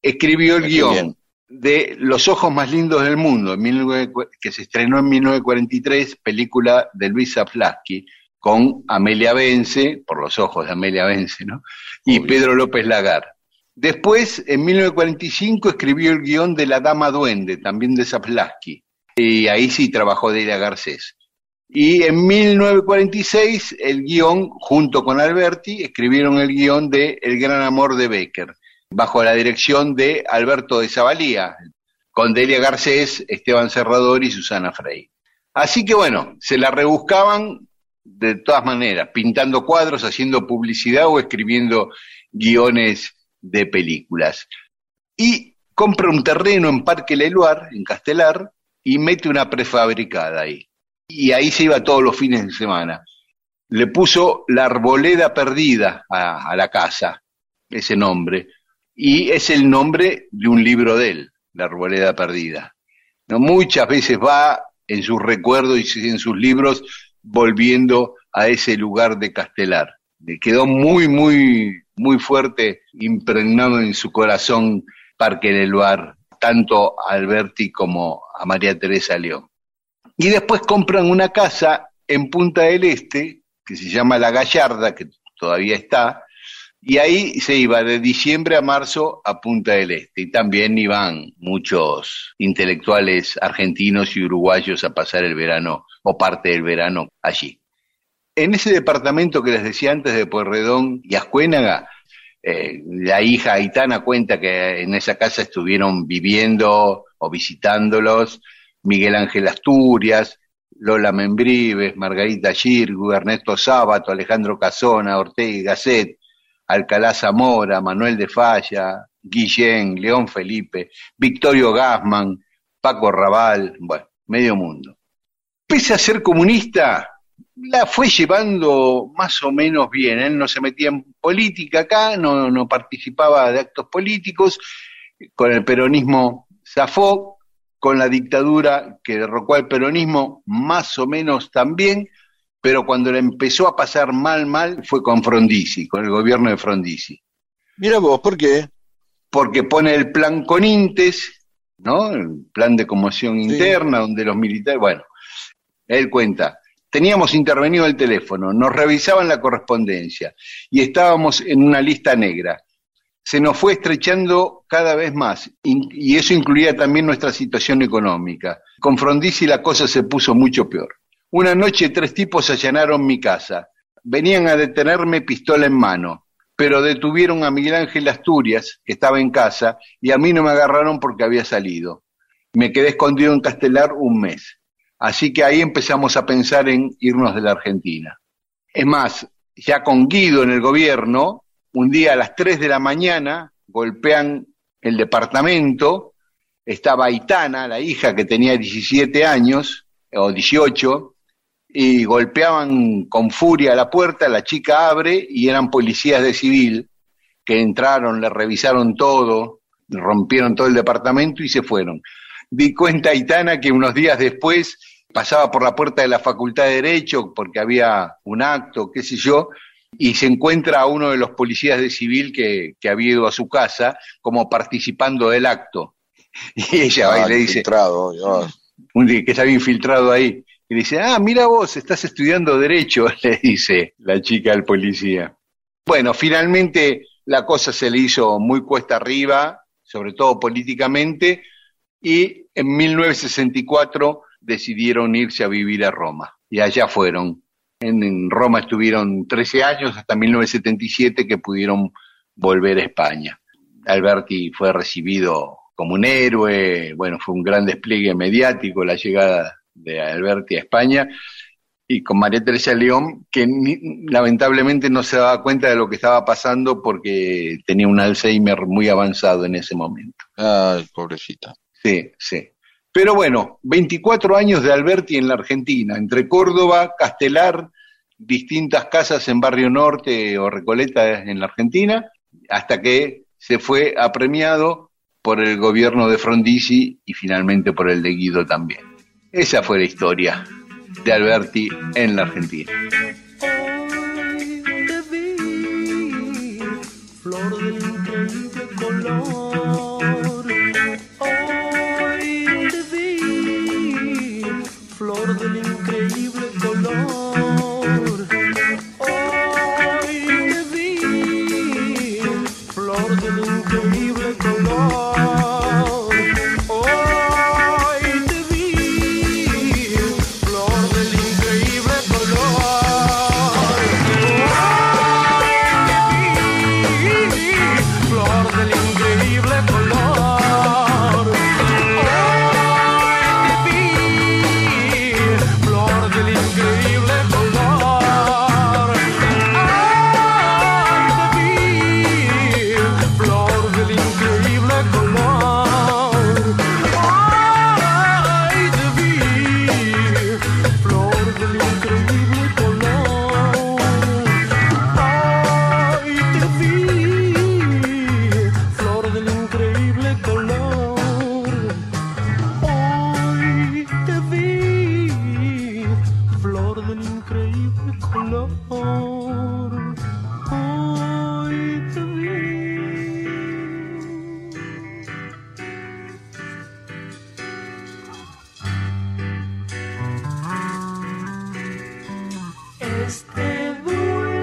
Escribió el qué guion bien. De Los ojos más lindos del mundo, en 19 que se estrenó en 1943, película de Luis Zaplasky, con Amelia Vence, por los ojos de Amelia Vence, ¿no? Y Obvio. Pedro López Lagar. Después, en 1945, escribió el guion de La Dama Duende, también de Zaplasky. Y ahí sí trabajó Delia Garcés. Y en 1946, el guion, junto con Alberti, escribieron el guion de El Gran Amor de Becker, bajo la dirección de Alberto de Zavalía, con Delia Garcés, Esteban Serrador y Susana Frey. Así que bueno, se la rebuscaban de todas maneras, pintando cuadros, haciendo publicidad o escribiendo guiones de películas. Y compra un terreno en Parque Leluar, en Castelar, y mete una prefabricada ahí. Y ahí se iba todos los fines de semana. Le puso la arboleda perdida a la casa, ese nombre, y es el nombre de un libro de él, La arboleda perdida. ¿No? Muchas veces va en sus recuerdos y en sus libros volviendo a ese lugar de Castelar. Le quedó muy, muy, muy fuerte, impregnado en su corazón Parque del Bar, tanto a Alberti como a María Teresa León. Y después compran una casa en Punta del Este, que se llama La Gallarda, que todavía está, y ahí se iba de diciembre a marzo a Punta del Este. Y también iban muchos intelectuales argentinos y uruguayos a pasar el verano o parte del verano allí. En ese departamento que les decía antes de Pueyrredón y Ascuénaga, eh, la hija Aitana cuenta que en esa casa estuvieron viviendo o visitándolos Miguel Ángel Asturias, Lola Membrives, Margarita Girgu, Ernesto Sábato, Alejandro Casona, Ortega y Gasset, Alcalá Zamora, Manuel de Falla, Guillén, León Felipe, Victorio Gassman, Paco Raval, bueno, medio mundo. Pese a ser comunista, la fue llevando más o menos bien. Él no se metía en política acá, no, no participaba de actos políticos, con el peronismo zafó, con la dictadura que derrocó al peronismo más o menos también, pero cuando le empezó a pasar mal, mal, fue con Frondizi, con el gobierno de Frondizi. Mira vos, ¿por qué? Porque pone el plan con Intes, ¿no? El plan de conmoción interna, donde los militares, bueno, él cuenta, teníamos intervenido el teléfono, nos revisaban la correspondencia y estábamos en una lista negra. Se nos fue estrechando cada vez más y eso incluía también nuestra situación económica. Con Frondizi la cosa se puso mucho peor. Una noche tres tipos allanaron mi casa. Venían a detenerme pistola en mano, pero detuvieron a Miguel Ángel Asturias, que estaba en casa, y a mí no me agarraron porque había salido. Me quedé escondido en Castelar un mes. Así que ahí empezamos a pensar en irnos de la Argentina. Es más, ya con Guido en el gobierno, un día a las 3 de la mañana golpean el departamento, estaba Aitana, la hija que tenía 17 años o 18, y golpeaban con furia la puerta, la chica abre y eran policías de civil que entraron, le revisaron todo, rompieron todo el departamento y se fueron. Di cuenta Aitana que unos días después pasaba por la puerta de la Facultad de Derecho porque había un acto, qué sé yo, y se encuentra a uno de los policías de civil que, que había ido a su casa como participando del acto. Y ella va y Ah, le dice, infiltrado, un día que estaba infiltrado ahí, y dice, ah, mira vos, estás estudiando derecho, le dice la chica al policía. Bueno, finalmente la cosa se le hizo muy cuesta arriba, sobre todo políticamente, y en 1964 decidieron irse a vivir a Roma, y allá fueron. En, en Roma estuvieron 13 años hasta 1977 que pudieron volver a España. Alberti fue recibido como un héroe, bueno, fue un gran despliegue mediático la llegada de Alberti a España, y con María Teresa León, que ni- lamentablemente no se daba cuenta de lo que estaba pasando porque tenía un Alzheimer muy avanzado en ese momento. Ay, pobrecita. Sí, sí. Pero bueno, 24 años de Alberti en la Argentina, entre Córdoba, Castelar, distintas casas en Barrio Norte o Recoleta en la Argentina, hasta que se fue apremiado por el gobierno de Frondizi y finalmente por el de Guido también. Esa fue la historia de Alberti en la Argentina.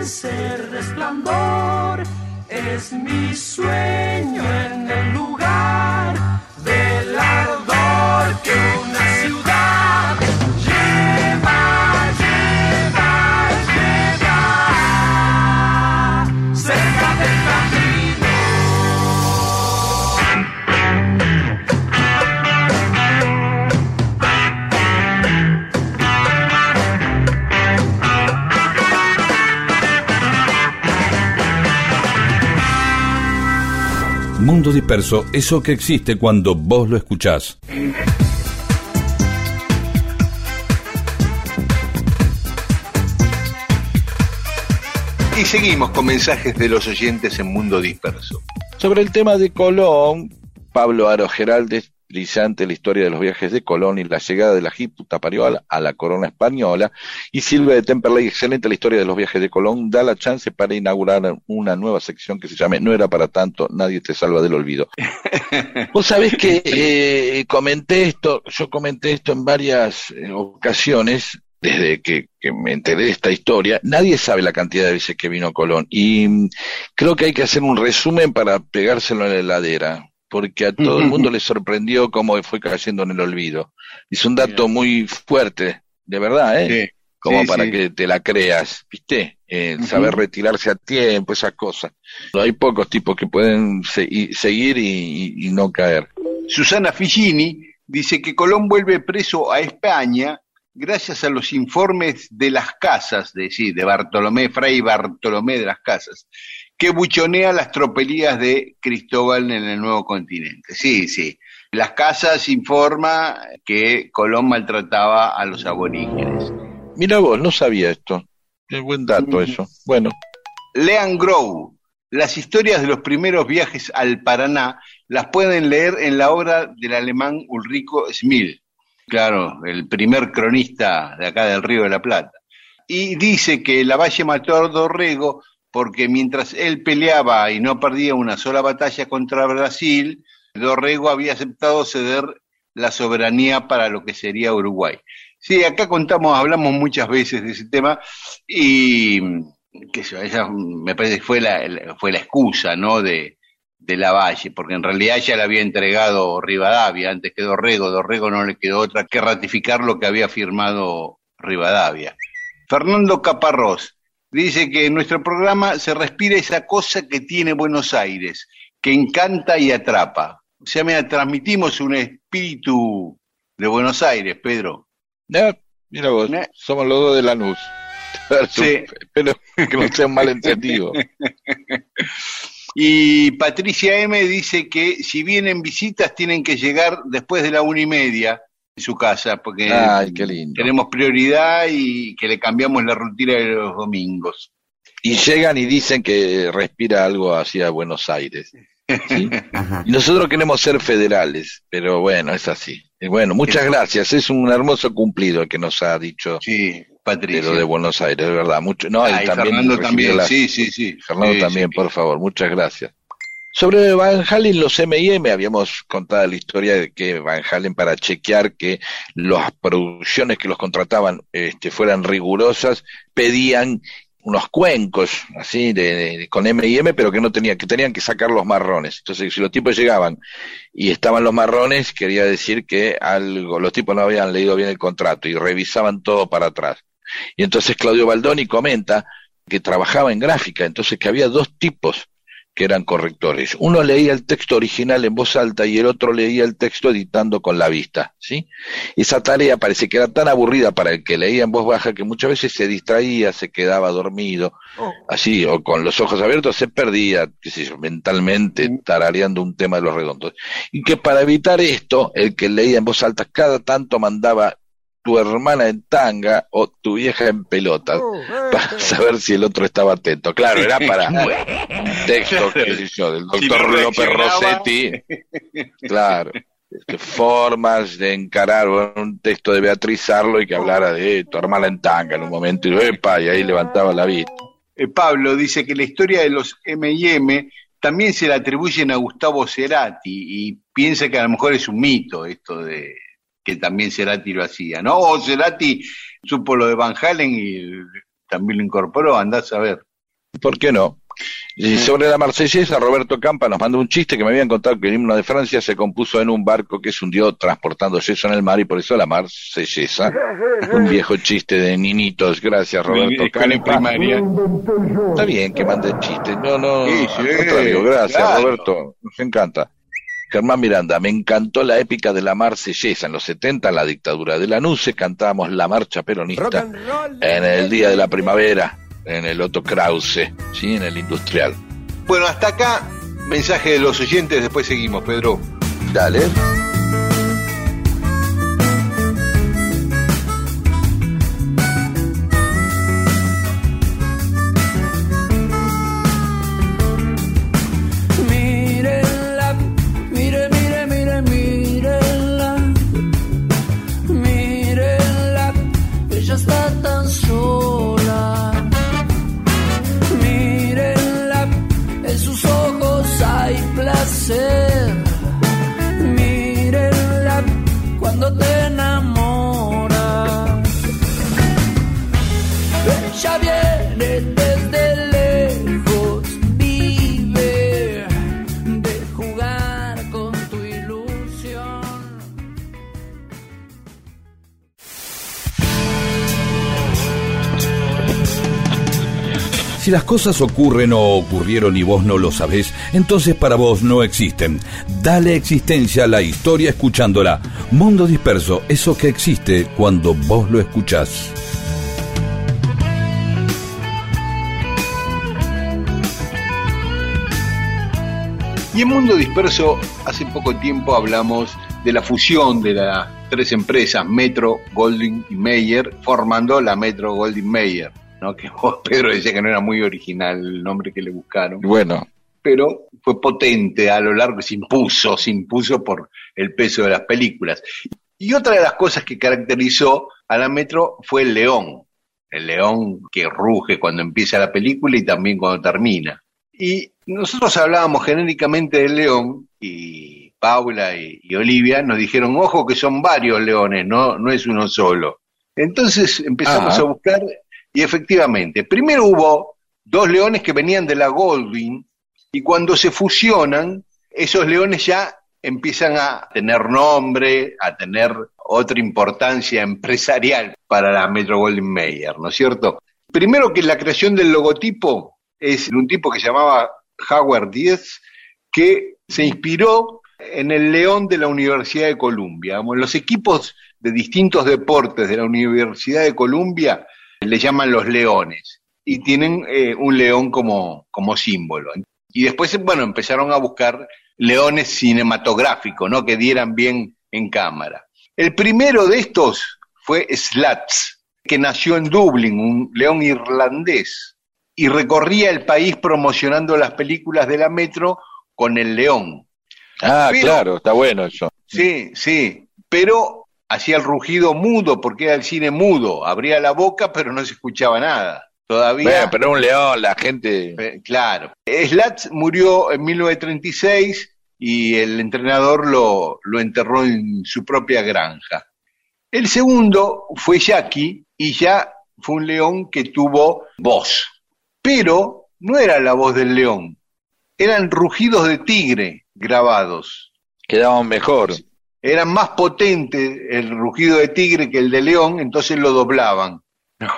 Dulce resplandor es mi sueño en el lugar disperso, eso que existe cuando vos lo escuchás. Y seguimos con mensajes de los oyentes en Mundo Disperso. Sobre el tema de Colón, Pablo Arojeraldes brillante la historia de los viajes de Colón y la llegada de la Gíputa Pariola a la corona española. Y Silvia de Temperley, excelente la historia de los viajes de Colón, da la chance para inaugurar una nueva sección que se llame No era para tanto, nadie te salva del olvido. Vos sabés que eh, comenté esto, yo comenté esto en varias eh, ocasiones, desde que, que, me enteré de esta historia, nadie sabe la cantidad de veces que vino Colón. Y mm, creo que hay que hacer un resumen para pegárselo en la heladera, porque a todo el mundo le sorprendió cómo fue cayendo en el olvido. Es un dato muy fuerte, de verdad, ¿eh? Sí, Como sí, para sí. que te la creas, ¿viste? Eh, Saber retirarse a tiempo, esas cosas. Hay pocos tipos que pueden se- y- seguir y- y- y no caer. Susana Figini dice que Colón vuelve preso a España gracias a los informes de las casas, de, sí, de Bartolomé, Fray Bartolomé de las Casas, que buchonea las tropelías de Cristóbal en el nuevo continente. Sí, sí. Las casas informa que Colón maltrataba a los aborígenes. Mira vos, no sabía esto. Qué buen dato eso. Bueno, Lean Grow. Las historias de los primeros viajes al Paraná las pueden leer en la obra del alemán Ulrico Smil, claro, el primer cronista de acá del Río de la Plata. Y dice que Lavalle mató a Dorrego porque mientras él peleaba y no perdía una sola batalla contra Brasil, Dorrego había aceptado ceder la soberanía para lo que sería Uruguay. Sí, acá contamos, hablamos muchas veces de ese tema y que esa me parece que fue la, la- fue la excusa, ¿no? De, de Lavalle, porque en realidad ya le había entregado Rivadavia antes que Dorrego, Dorrego no le quedó otra que ratificar lo que había firmado Rivadavia. Fernando Caparrós dice que en nuestro programa se respira esa cosa que tiene Buenos Aires, que encanta y atrapa. O sea, mira, transmitimos un espíritu de Buenos Aires, Pedro. ya, mira vos, somos los dos de Lanús. Sí. Pero que no sea un malentendido. Y Patricia M dice que si vienen visitas tienen que llegar después de la una y media su casa, porque Ay, qué lindo. tenemos prioridad y que le cambiamos la rutina de los domingos. Y llegan y dicen que respira algo hacia Buenos Aires. ¿sí? Y nosotros queremos ser federales, pero bueno, es así. Y bueno, muchas gracias. Es un hermoso cumplido el que nos ha dicho Sí, de Patricia. lo de Buenos Aires, de verdad. Mucho, no, Ah, y y también Fernando también, las- sí, sí, sí. Fernando Sí, también, sí. por favor, muchas gracias. Sobre Van Halen, los M&M, habíamos contado la historia de que Van Halen para chequear que las producciones que los contrataban este, fueran rigurosas, pedían unos cuencos así de, con M&M, pero que no tenían, que tenían que sacar los marrones. Entonces, si los tipos llegaban y estaban los marrones, quería decir que algo, los tipos no habían leído bien el contrato y revisaban todo para atrás. Y entonces Claudio Baldoni comenta que trabajaba en gráfica, entonces que había dos tipos que eran correctores. Uno leía el texto original en voz alta y el otro leía el texto editando con la vista, ¿sí? Esa tarea parece que era tan aburrida para el que leía en voz baja que muchas veces se distraía, se quedaba dormido, así, o con los ojos abiertos se perdía, qué sé yo, mentalmente tarareando un tema de los redondos. Y que para evitar esto, el que leía en voz alta cada tanto mandaba tu hermana en tanga o tu vieja en pelota para saber si el otro estaba atento. Claro, era para texto, qué sé yo, del doctor López. Rossetti. Claro. Formas de encarar un texto de Beatriz Arlo y que hablara de tu hermana en tanga en un momento y, epa, y ahí levantaba la vista. Eh, Pablo dice que la historia de los M&M también se la atribuyen a Gustavo Cerati y piensa que a lo mejor es un mito esto de que también Cerati lo hacía, ¿no? O Cerati supo lo de Van Halen y también lo incorporó, andás a ver. ¿Por qué no? Y sobre la marsellesa, Roberto Campa nos mandó un chiste que me habían contado que el himno de Francia se compuso en un barco que se hundió transportando yeso en el mar y por eso la marsellesa. Un viejo chiste de ninitos. Gracias, Roberto Campa. Está bien que mande chistes. No, no, Sí, al sí, contrario, gracias, claro. Roberto. Nos encanta. Germán Miranda, me encantó la épica de la marsellesa. En los 70, en la dictadura de la NUCE, cantábamos la marcha peronista en el Día de la Primavera, en el Otto Krause, ¿sí? en el Industrial. Bueno, hasta acá, mensaje de los oyentes, después seguimos, Pedro. Dale. Si las cosas ocurren o ocurrieron y vos no lo sabés, entonces para vos no existen. Dale existencia a la historia escuchándola. Mundo disperso, eso que existe cuando vos lo escuchás. Y en Mundo Disperso, hace poco tiempo hablamos de la fusión de las tres empresas, Metro, Golding y Mayer, formando la Metro Golding Mayer. ¿No? Que vos, Pedro, decía que no era muy original el nombre que le buscaron. Bueno, Pero fue potente a lo largo, se impuso, se impuso por el peso de las películas. Y otra de las cosas que caracterizó a la Metro fue el león. El león que ruge cuando empieza la película y también cuando termina. Y nosotros hablábamos genéricamente del león y Paula y, y Olivia nos dijeron, ojo que son varios leones, no, no es uno solo. Entonces empezamos Ah. a buscar y efectivamente, primero hubo dos leones que venían de la Goldwyn y cuando se fusionan, esos leones ya empiezan a tener nombre, a tener otra importancia empresarial para la Metro Goldwyn Mayer, ¿no es cierto? Primero que la creación del logotipo es de un tipo que se llamaba Howard Diez, que se inspiró en el león de la Universidad de Columbia. Los equipos de distintos deportes de la Universidad de Columbia le llaman los leones y tienen eh, un león como, como símbolo. Y después, bueno, empezaron a buscar leones cinematográficos, ¿no? Que dieran bien en cámara. El primero de estos fue Slats, que nació en Dublín, un león irlandés, y recorría el país promocionando las películas de la Metro con el león. ah, Pero- claro, está bueno eso. Sí, sí, pero hacía el rugido mudo porque era el cine mudo, abría la boca pero no se escuchaba nada. Todavía, Bueno, pero un león, la gente. eh, claro. Slats murió en 1936 y el entrenador lo, lo enterró en su propia granja. El segundo fue Jackie y ya fue un león que tuvo voz, pero no era la voz del león, eran rugidos de tigre grabados. Quedamos mejor. Era más potente el rugido de tigre que el de león, entonces lo doblaban.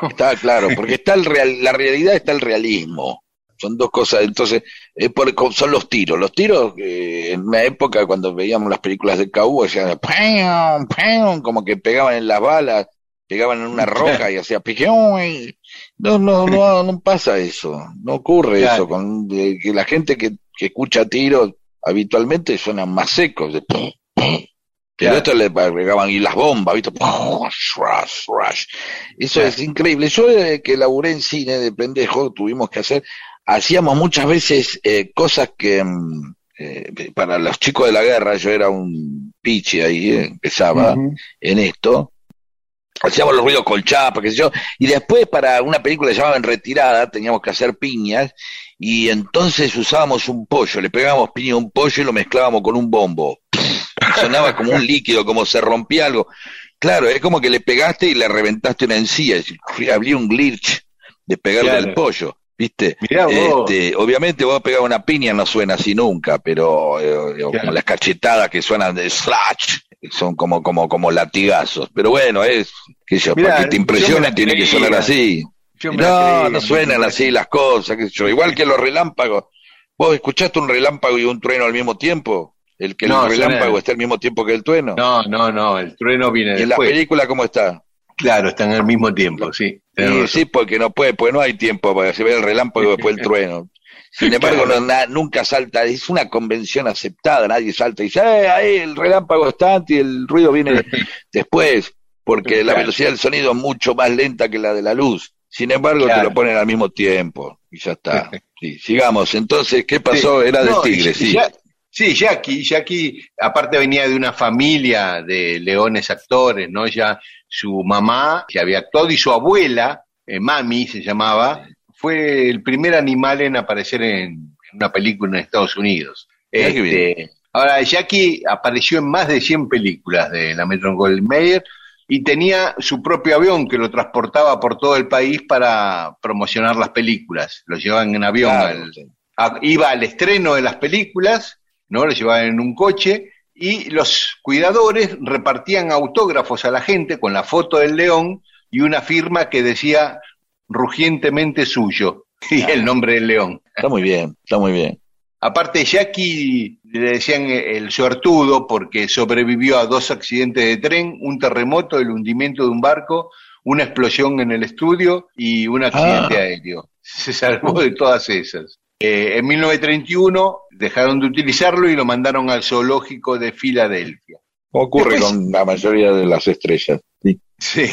Está claro, porque está el real, la realidad está el realismo. Son dos cosas, entonces, es por- son los tiros. Los tiros, eh, en una época cuando veíamos las películas de cowboy, hacían ¡pam! ¡pam! como que pegaban en las balas, pegaban en una roca y hacía y- No, no, no, no pasa eso, no ocurre Claro. eso. Con, de que la gente que, que escucha tiros habitualmente suenan más secos. De, pum, pum. Pero esto le agregaban y las bombas, ¿viste? Rush, rush. Eso es increíble. Yo eh, que laburé en cine de pendejo, tuvimos que hacer, hacíamos muchas veces eh, cosas que mm, eh, para los chicos de la guerra, yo era un pichi ahí, eh, empezaba en esto, hacíamos los ruidos con chapa, qué sé yo, y después para una película que se llamaba En Retirada, teníamos que hacer piñas, y entonces usábamos un pollo, le pegábamos piña a un pollo y lo mezclábamos con un bombo. Sonaba como un líquido, como se rompía algo. Claro, es como que le pegaste y le reventaste una encía, habría un glitch de pegarle Claro. al pollo, ¿viste? Mirá vos. Este, obviamente vos pegar una piña no suena así nunca, pero eh, Claro. como las cachetadas que suenan de slash, son como, como, como latigazos. Pero bueno, es, que yo, Mirá, para que te la tiene que sonar así. Yo No, creía, no suenan así las cosas, qué sé yo. Igual que los relámpagos. ¿Vos escuchaste un relámpago y un trueno al mismo tiempo? ¿El que No, el relámpago está al mismo tiempo que el trueno? No, no, no, el trueno viene ¿Y en la después. película cómo está? Claro, están al mismo tiempo, sí. Sí, porque no puede, porque no hay tiempo para que se vea el relámpago y después el trueno. Sin embargo, Claro. no- na- nunca salta, es una convención aceptada, nadie salta y dice, "Eh, ahí el relámpago está antes y el ruido viene después, porque la velocidad del sonido es mucho más lenta que la de la luz. Sin embargo, te lo ponen al mismo tiempo y ya está. Sí, sigamos. Entonces, ¿qué pasó? Sí. Era de No, tigre, sí. ya- sí, Jackie, Jackie, aparte venía de una familia de leones actores, ¿no? Ya su mamá, que había actuado, y su abuela, eh, Mami se llamaba, fue el primer animal en aparecer en, una película en Estados Unidos. Este, ahora, Jackie apareció en más de 100 películas de la Metro Goldwyn Mayer, y tenía su propio avión que lo transportaba por todo el país para promocionar las películas. Lo llevaban en avión, Claro, al- sí. a- iba al estreno de las películas, ¿no? Lo llevaban en un coche y los cuidadores repartían autógrafos a la gente con la foto del león y una firma que decía rugientemente suyo y el nombre del león. Está muy bien, está muy bien. Aparte, Jackie le decían el suertudo porque sobrevivió a dos accidentes de tren, un terremoto, el hundimiento de un barco, una explosión en el estudio y un accidente Ah. aéreo. Se salvó de todas esas. Eh, en 1931 dejaron de utilizarlo y lo mandaron al zoológico de Filadelfia. Ocurre Después- con la mayoría de las estrellas. Sí. Sí.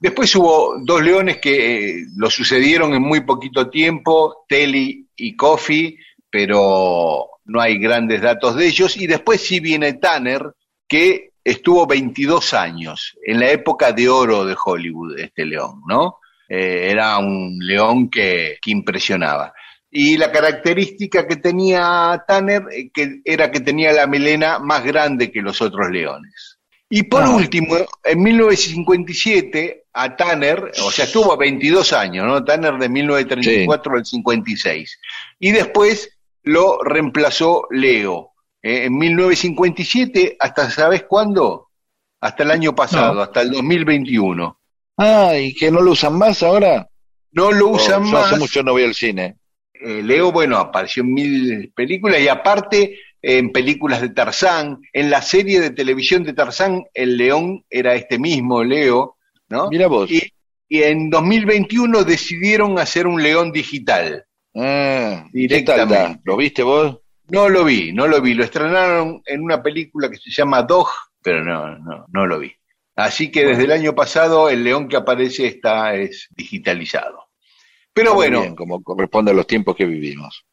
Después hubo dos leones que eh, lo sucedieron en muy poquito tiempo, Telly y Coffee, pero no hay grandes datos de ellos. Y después sí viene Tanner, que estuvo 22 años, en la época de oro de Hollywood, este león, ¿no? Eh, era un león que, que impresionaba. Y la característica que tenía Tanner eh, que era que tenía la melena más grande que los otros leones. Y por Ah. último, en 1957, a Tanner, o sea, estuvo 22 años, ¿no? Tanner de 1934 al 56. Y después lo reemplazó Leo. Eh, en 1957, ¿hasta sabes cuándo? Hasta el año pasado, No. hasta el 2021. Ah, ¿y que no lo usan más ahora? No lo usan Oh, yo más. hace mucho no voy al cine. Eh, Leo, bueno, apareció en mil películas y aparte en películas de Tarzán, en la serie de televisión de Tarzán, el león era este mismo Leo, ¿no? Mira vos. Y, y en 2021 decidieron hacer un león digital. Ah, ¿qué tal Directamente. ¿Lo viste vos? No lo vi, no lo vi. Lo estrenaron en una película que se llama Dog, pero no, no, no lo vi. Así que desde el año pasado el león que aparece está es digitalizado. Pero bueno, bien, como corresponde a los tiempos que vivimos.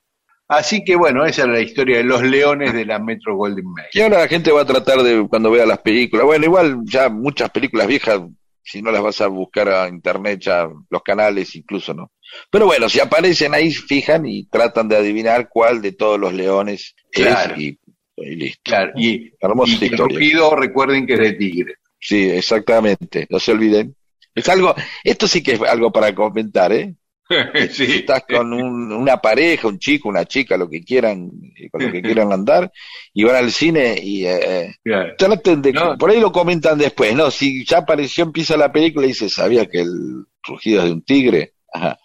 así que bueno, esa es la historia de los leones de la Metro Golden Mail. Y ahora la gente va a tratar de, cuando vea las películas, bueno, igual ya muchas películas viejas, si no las vas a buscar a internet, ya los canales incluso, ¿no? Pero bueno, si aparecen ahí, fijan y tratan de adivinar cuál de todos los leones Claro. es y, y listo. Claro, y, Hermosa y historia. recuerden que es de tigre. Sí, exactamente, no se olviden. Es algo, esto sí que es algo para comentar, ¿eh? Si estás con un- una pareja, un chico, una chica, lo que quieran, eh, con lo que quieran andar, y van al cine y eh, Claro. traten de, No. por ahí lo comentan después, ¿no? Si ya apareció, empieza la película y dice, ¿sabía que el rugido es de un tigre? Ajá.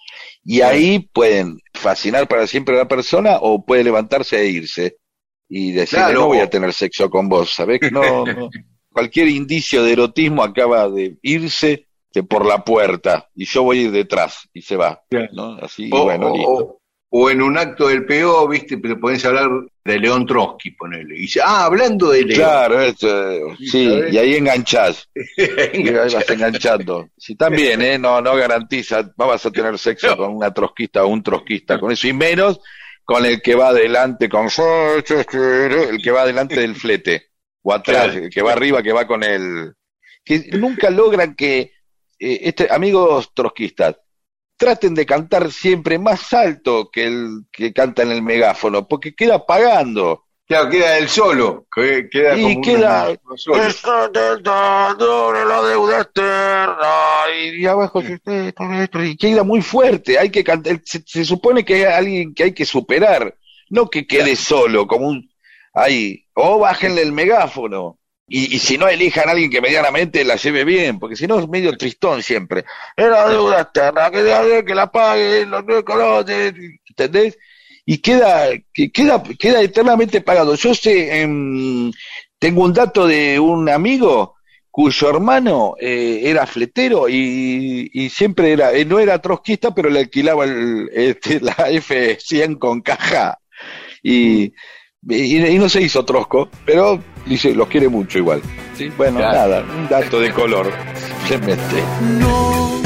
Y ahí pueden fascinar para siempre a la persona o puede levantarse e irse y decirle, Claro. no voy a tener sexo con vos, ¿sabés? que No, no. Cualquier indicio de erotismo acaba de irse de por la puerta y yo voy a ir detrás y se va. ¿no? Así, O, bueno, o- listo. o- o en un acto del PO, viste, pero podés hablar de León Trotsky, ponele. Y dice, ah, hablando de León. Claro, eso, sí, ¿sabés? y ahí enganchás. Y ahí vas enganchando. Si también, ¿eh? No, no garantiza, no vas a tener sexo No. con una trotskista o un trotskista con eso, y menos con el que va adelante con el que va adelante del flete, o atrás, Claro. el que va arriba, que va con el... Que nunca logran que, eh, este, amigos trotskistas, traten de cantar siempre más alto que el que canta en el megáfono, porque queda pagando. Claro, queda el solo. que- Queda Y como queda- un solo. Está tentando la deuda eterna y abajo y queda muy fuerte. Hay que cantar. Se, se supone que hay alguien que hay que superar, no que quede solo como un ahí. O bájenle el megáfono. Y, si no elijan a alguien que medianamente la lleve bien, porque si no es medio tristón siempre. Es la deuda eterna, que, que la paguen los nueve colones, ¿entendés? Y queda, que queda, queda eternamente pagado. Yo sé, em, tengo un dato de un amigo cuyo hermano eh, era fletero y, siempre era, eh, no era trotskista, pero le alquilaba el, este, la F100 con caja y, y, y no se hizo trosco, pero dice, los quiere mucho igual. ¿sí? Bueno, Claro. nada, un dato de color, simplemente. No,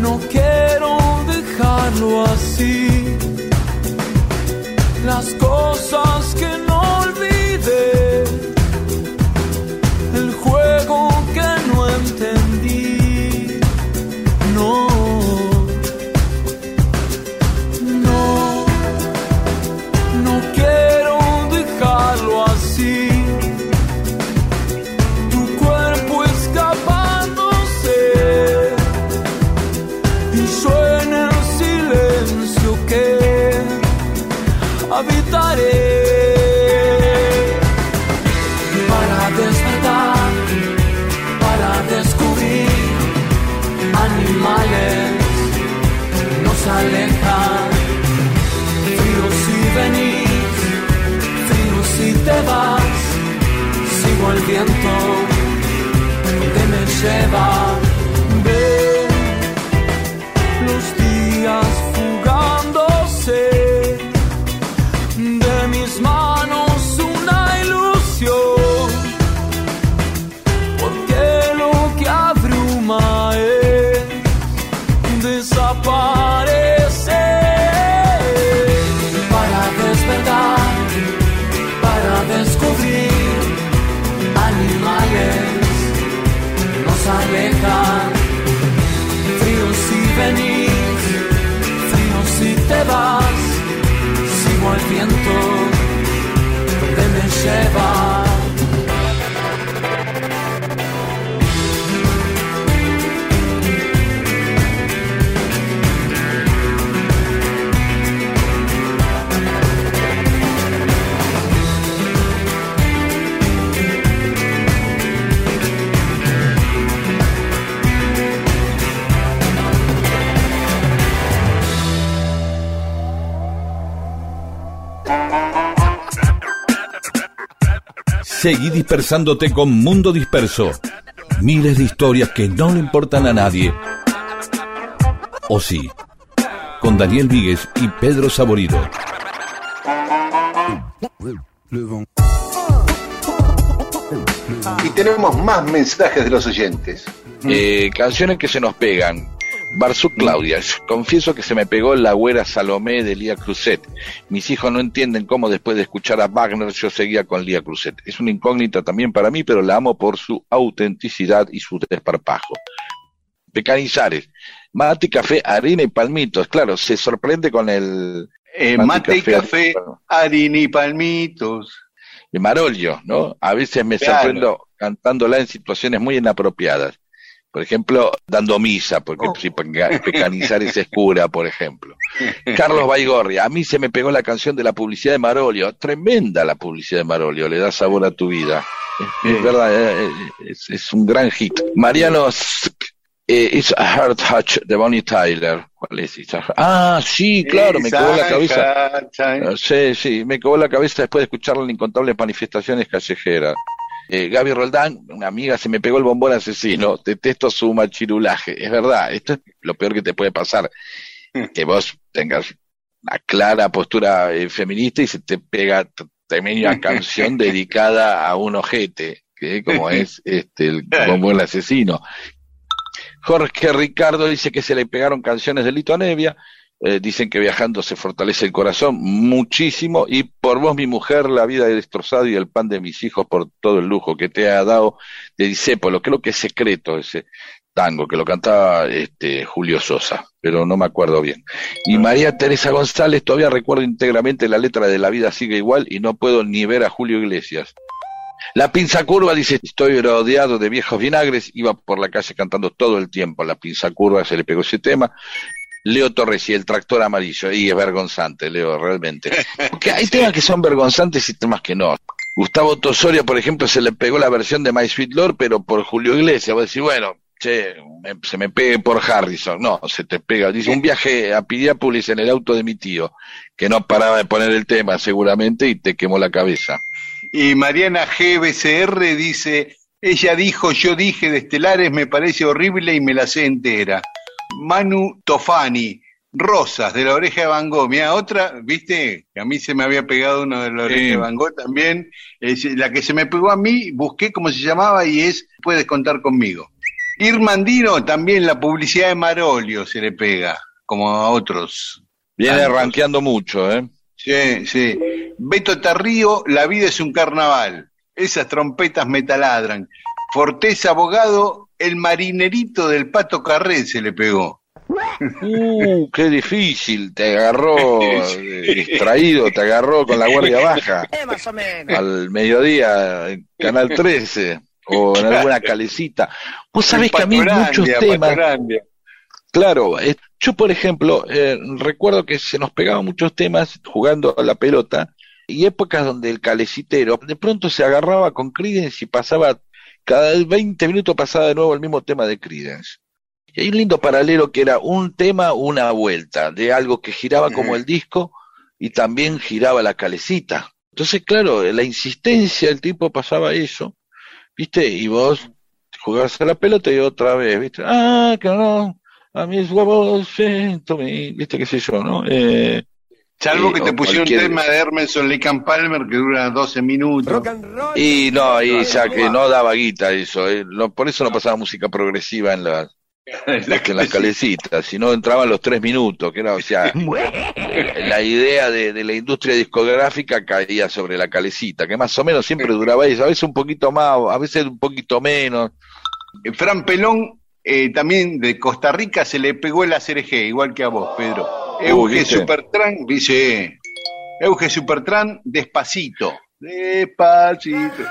no quiero dejarlo así. Las cosas que no Seguí dispersándote con Mundo Disperso. Miles de historias que no le importan a nadie. O sí. Con Daniel Víguez y Pedro Saborido. Y tenemos más mensajes de los oyentes. Eh, canciones que se nos pegan. Barzú Claudia, confieso que se me pegó la güera Salomé de Lía Cruzet. Mis hijos no entienden cómo después de escuchar a Wagner yo seguía con Lía Cruzet. Es una incógnita también para mí, pero la amo por su autenticidad y su desparpajo. Pecanizares, mate, café, harina y palmitos. Claro, se sorprende con el Eh, Mate, mate y café, harina y palmitos. de Marolio, ¿no? A veces me Claro. sorprendo cantándola en situaciones muy inapropiadas. Por ejemplo, dando misa, porque si peca- pecanizar es escura, por ejemplo. Carlos Baigorria, a mí se me pegó la canción de la publicidad de Marolio. Tremenda la publicidad de Marolio, le da sabor a tu vida. Es, es verdad, eh, eh, es, es un gran hit. Mariano, Sk, eh, It's a Heart Touch de Bonnie Tyler. ¿Cuál es? It's a Heart- Ah, sí, claro, me quedó en la cabeza. Ah, Sí, sí, me quedó la cabeza después de escucharla en incontables manifestaciones callejeras. Eh, Gaby Roldán, una amiga, se me pegó el bombón asesino. Detesto su machirulaje. Es verdad, esto es lo peor que te puede pasar. Que vos tengas una clara postura eh, feminista y se te pega t- tremenda canción dedicada a un ojete, que como es este el bombón asesino. Jorge Ricardo dice que se le pegaron canciones de Lito Nevia. Eh, dicen que viajando se fortalece el corazón muchísimo y por vos mi mujer la vida he destrozado y el pan de mis hijos por todo el lujo que te ha dado de Disépolo, creo que es secreto ese tango que lo cantaba este Julio Sosa, pero no me acuerdo bien. Y María Teresa González todavía recuerdo íntegramente la letra de La vida sigue igual y no puedo ni ver a Julio Iglesias. La pinza curva dice, estoy rodeado de viejos vinagres, iba por la calle cantando todo el tiempo, la pinza curva se le pegó ese tema. Leo Torres y el tractor amarillo, y es vergonzante, Leo, realmente. Porque hay temas que son vergonzantes y temas que no. Gustavo Tosoria, por ejemplo, se le pegó la versión de My Sweet Lord, pero por Julio Iglesias. Vos decís, bueno, che, me- se me pegue por Harrison. No, se te pega. Dice, un viaje a Piriápolis en el auto de mi tío, que no paraba de poner el tema seguramente y te quemó la cabeza. Y Mariana GBCR dice, ella dijo, yo dije de Estelares, me parece horrible y me la sé entera. Manu Tofani, Rosas, de la oreja de Van Gogh. Mira, otra, viste, que a mí se me había pegado uno de la oreja Sí. de Van Gogh también. Es la que se me pegó a mí, busqué cómo se llamaba y es Puedes contar conmigo. Irmandino, también la publicidad de Marolio se le pega, como a otros. Viene Tantos. rankeando mucho, ¿eh? Sí, sí. Beto Tarrío, La vida es un carnaval. Esas trompetas me taladran. Fortés Abogado, el marinerito del Pato Carré se le pegó. Uh, qué difícil, te agarró eh, distraído, te agarró con la guardia baja. Al mediodía en Canal 13 o en alguna calecita. Vos sabés que a mí muchos temas, Patorandia. Claro, eh, yo por ejemplo eh, recuerdo que se nos pegaban muchos temas jugando a la pelota y épocas donde el calecitero de pronto se agarraba con Creedence y pasaba cada 20 minutos pasaba de nuevo el mismo tema de Creedence. Y hay un lindo paralelo que era un tema, una vuelta, de algo que giraba como el disco y también giraba la calecita. Entonces, claro, la insistencia, el tipo pasaba eso, ¿viste? Y vos jugabas a la pelota y otra vez, ¿viste? Ah, que no, a mis huevos, mi, ¿viste qué sé yo, no? Eh, Salvo eh, que te pusieron un tema de Hermanson Lake and Palmer que dura 12 minutos. Y no, y ya que no daba guita eso, eh, no- por eso no pasaba música progresiva en las en las calecitas, si no entraban los tres minutos, que era, o sea, la idea de, de la industria discográfica caía sobre la calecita, que más o menos siempre duraba eso, a veces un poquito más, a veces un poquito menos. Fran Pelón, eh, también de Costa Rica, se le pegó el ACRG, igual que a vos, Pedro. Euge ¿viste? Supertran, dice, Euge Supertran, despacito. Despacito.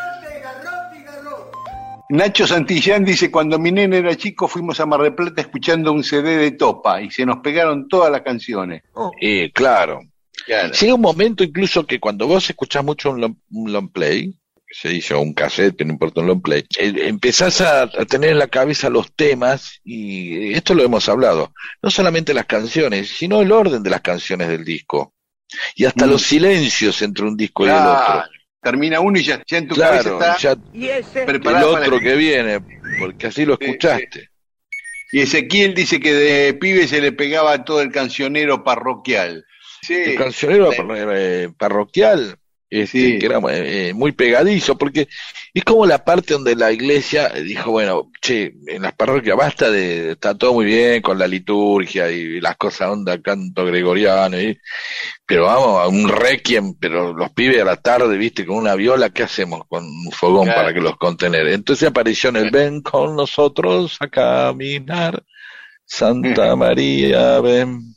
Nacho Santillán dice, cuando mi nene era chico fuimos a Mar del Plata escuchando un CD de Topa y se nos pegaron todas las canciones. Eh, claro. Claro. Llega un momento incluso que cuando vos escuchás mucho un long, un long play, se dice o un cassette, que no importa un long play, eh, empezás a, a tener en la cabeza los temas, y esto lo hemos hablado, no solamente las canciones, sino el orden de las canciones del disco. Y hasta Mm. los silencios entre un disco y el otro. Termina uno y ya, ya en tu Claro, cabeza está ya preparado el para otro que viene, porque así lo Sí, escuchaste. Y Ezequiel dice que de pibe se le pegaba todo el cancionero parroquial. Sí, el cancionero eh, parroquial, este, Sí. que era eh, eh, muy pegadizo, porque es como la parte donde la iglesia dijo, bueno, che, en las parroquias basta de, está todo muy bien con la liturgia y las cosas onda canto gregoriano, y- pero vamos a un requiem, pero los pibes a la tarde, viste, con una viola, ¿qué hacemos con un fogón Claro. para que los contener? Entonces apareció en el ven con nosotros a caminar, Santa María, ven,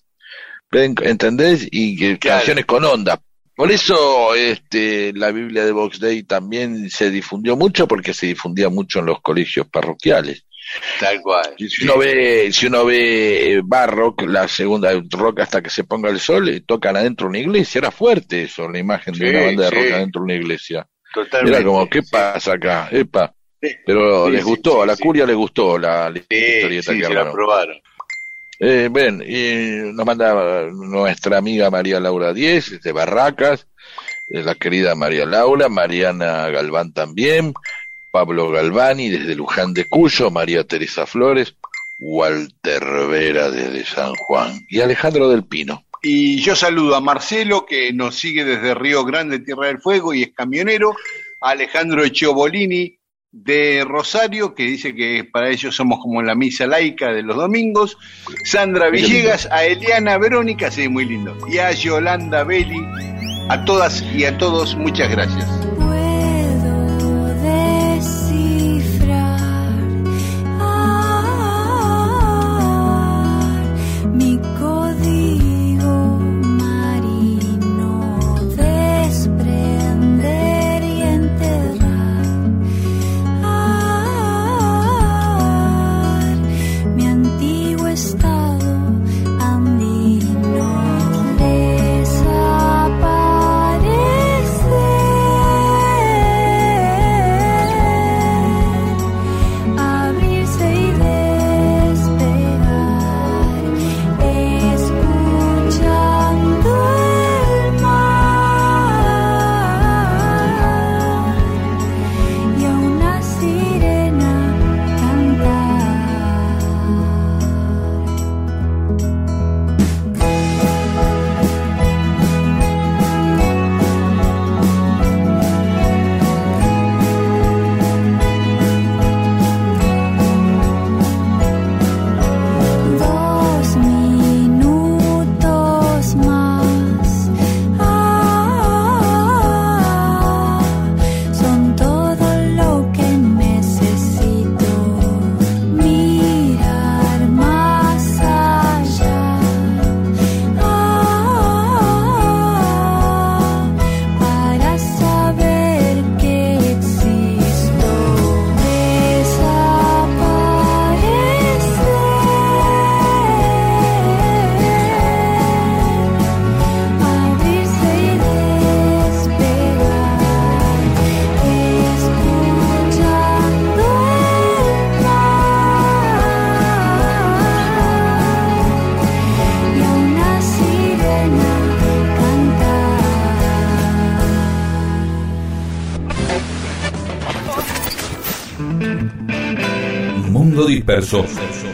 ven, ¿entendés? Y Claro. canciones con onda. Por eso este, la Biblia de Box Day también se difundió mucho porque se difundía mucho en los colegios parroquiales. Tal cual. Si uno ve, si uno ve eh, Barrock, la segunda rock hasta que se ponga el sol, eh, tocan adentro de una iglesia, era fuerte eso, la imagen de una banda de rock sí. adentro de una iglesia. Totalmente. Era como, ¿qué pasa acá? Epa. Pero Sí, les gustó, a la curia les gustó la, la historieta sí, que se la probaron. Eh, ven, y nos manda nuestra amiga María Laura Díez, de Barracas, eh, la querida María Laura, Mariana Galván también, Pablo Galvani desde Luján de Cuyo, María Teresa Flores, Walter Vera desde San Juan y Alejandro del Pino. Y yo saludo a Marcelo, que nos sigue desde Río Grande, Tierra del Fuego, y es camionero, a Alejandro Echeobolini de Rosario, que dice que para ellos somos como la misa laica de los domingos, Sandra. Villegas, a Eliana Verónica, sí, muy lindo, y a Yolanda Belli, a todas y a todos, muchas gracias.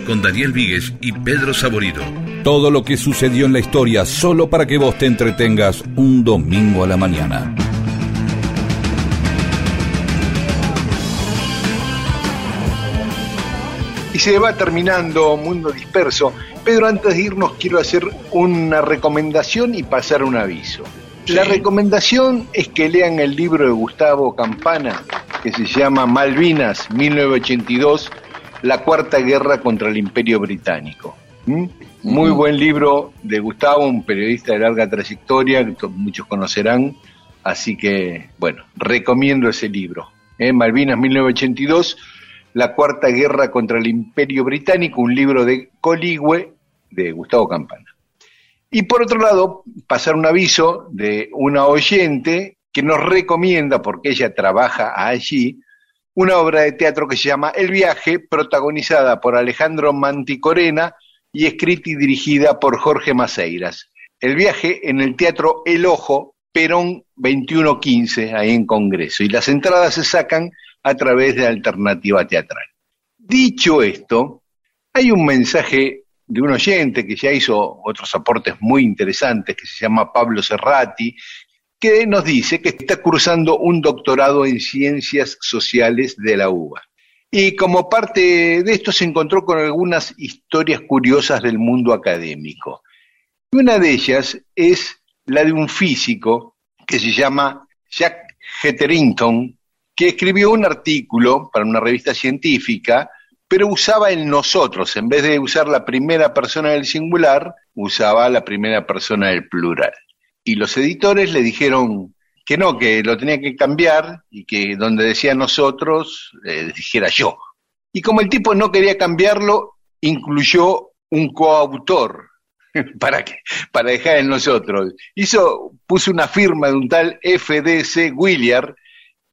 Con Daniel Víguez y Pedro Saborido. Todo lo que sucedió en la historia solo para que vos te entretengas un domingo a la mañana. Y se va terminando Mundo Disperso. Pedro, antes de irnos quiero hacer una recomendación y pasar un aviso. La recomendación es que lean el libro de Gustavo Campana, que se llama Malvinas, 1982, La Cuarta Guerra contra el Imperio Británico. ¿Mm? Muy buen libro de Gustavo, un periodista de larga trayectoria, que muchos conocerán. Así que, bueno, recomiendo ese libro. ¿eh? Malvinas 1982, La Cuarta Guerra contra el Imperio Británico, un libro de Coligüe de Gustavo Campana. Y por otro lado, pasar un aviso de una oyente que nos recomienda, porque ella trabaja allí, una obra de teatro que se llama El viaje, protagonizada por Alejandro Manticorena y escrita y dirigida por Jorge Maceiras. El viaje en el Teatro El Ojo, Perón 2115, ahí en Congreso. Y las entradas se sacan a través de Alternativa Teatral. Dicho esto, hay un mensaje de un oyente que ya hizo otros aportes muy interesantes, que se llama Pablo Serrati, que nos dice que está cursando un doctorado en ciencias sociales de la UBA. Y como parte de esto se encontró con algunas historias curiosas del mundo académico. Una de ellas es la de un físico que se llama Jack Hetherington, que escribió un artículo para una revista científica, pero usaba el nosotros, en vez de usar la primera persona del singular, usaba la primera persona del plural. Y los editores le dijeron que no, que lo tenía que cambiar y que donde decía nosotros, eh, dijera yo. Y como el tipo no quería cambiarlo, incluyó un coautor para, que, para dejar en nosotros. Hizo, puso una firma de un tal FDC Williard,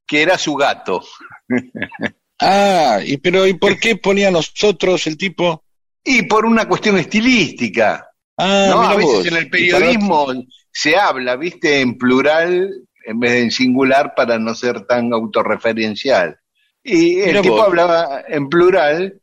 que era su gato. Ah, y pero ¿y por qué ponía nosotros el tipo? Y por una cuestión estilística. Ah, ¿no? A veces vos. en el periodismo se habla, viste, en plural en vez de en singular para no ser tan autorreferencial. Y el Mira tipo vos. hablaba en plural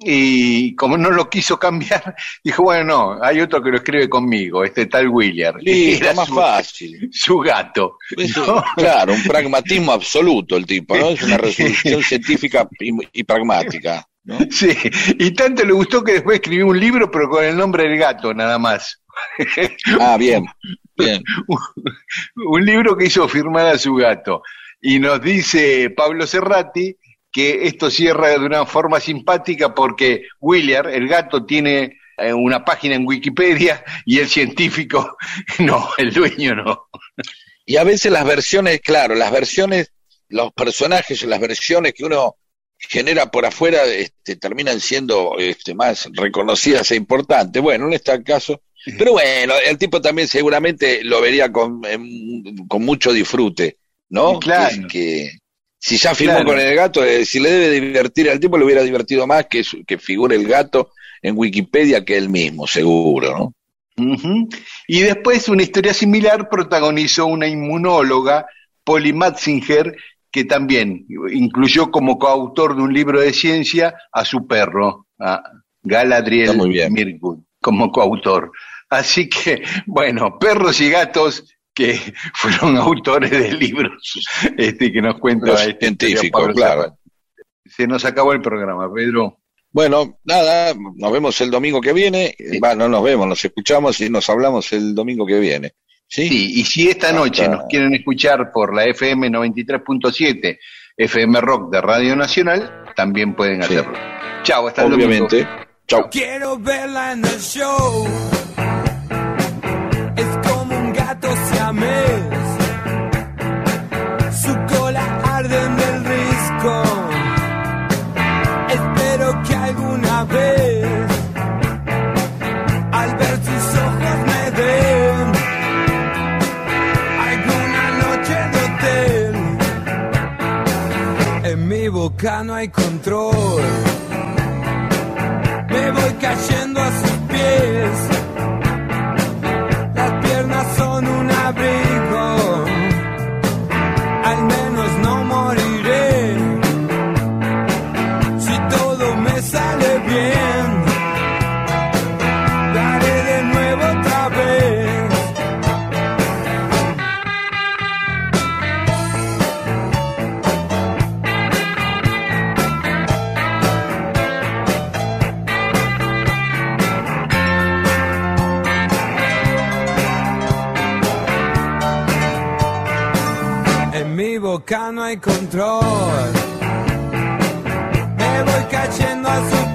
y como no lo quiso cambiar, dijo, bueno, no, hay otro que lo escribe conmigo, este tal William. Listo, Era más su, fácil. su gato. Claro, un pragmatismo absoluto el tipo, ¿no? Es una resolución científica y, y pragmática. ¿No? Sí, y tanto le gustó que después escribió un libro, pero con el nombre del gato, nada más. Ah, bien, bien. un libro que hizo firmar a su gato. Y nos dice Pablo Serrati que esto cierra de una forma simpática porque William, el gato, tiene eh, una página en Wikipedia y el científico no, el dueño no. Y a veces las versiones, claro, las versiones, los personajes las versiones que uno genera por afuera este, terminan siendo este, más reconocidas e importantes. Bueno, en este caso, pero bueno, el tipo también seguramente lo vería con, con mucho disfrute, ¿no? Claro. Que, que si ya firmó Claro. con el gato, eh, si le debe divertir al tipo, le hubiera divertido más que, que figure el gato en Wikipedia que él mismo, seguro, ¿no? Y después una historia similar protagonizó una inmunóloga, Polly Matzinger, que también incluyó como coautor de un libro de ciencia a su perro, a Galadriel. Mirkwood, como coautor. Así que, bueno, perros y gatos que fueron autores de libros este, que nos cuenta Los este científicos, claro. Se nos acabó el programa, Pedro. Bueno, nada, nos vemos el domingo que viene. Va, no nos vemos, nos escuchamos y nos hablamos el domingo que viene. ¿Sí? Sí, y si esta noche Hasta- nos quieren escuchar por la FM 93.7, FM Rock de Radio Nacional, también pueden Sí. hacerlo. Chao, hasta el domingo. Obviamente. Chau. Quiero verla en el show. Boca no hay control me voy cayendo a sus pies. Boca no hay control. Me voy cayendo a sus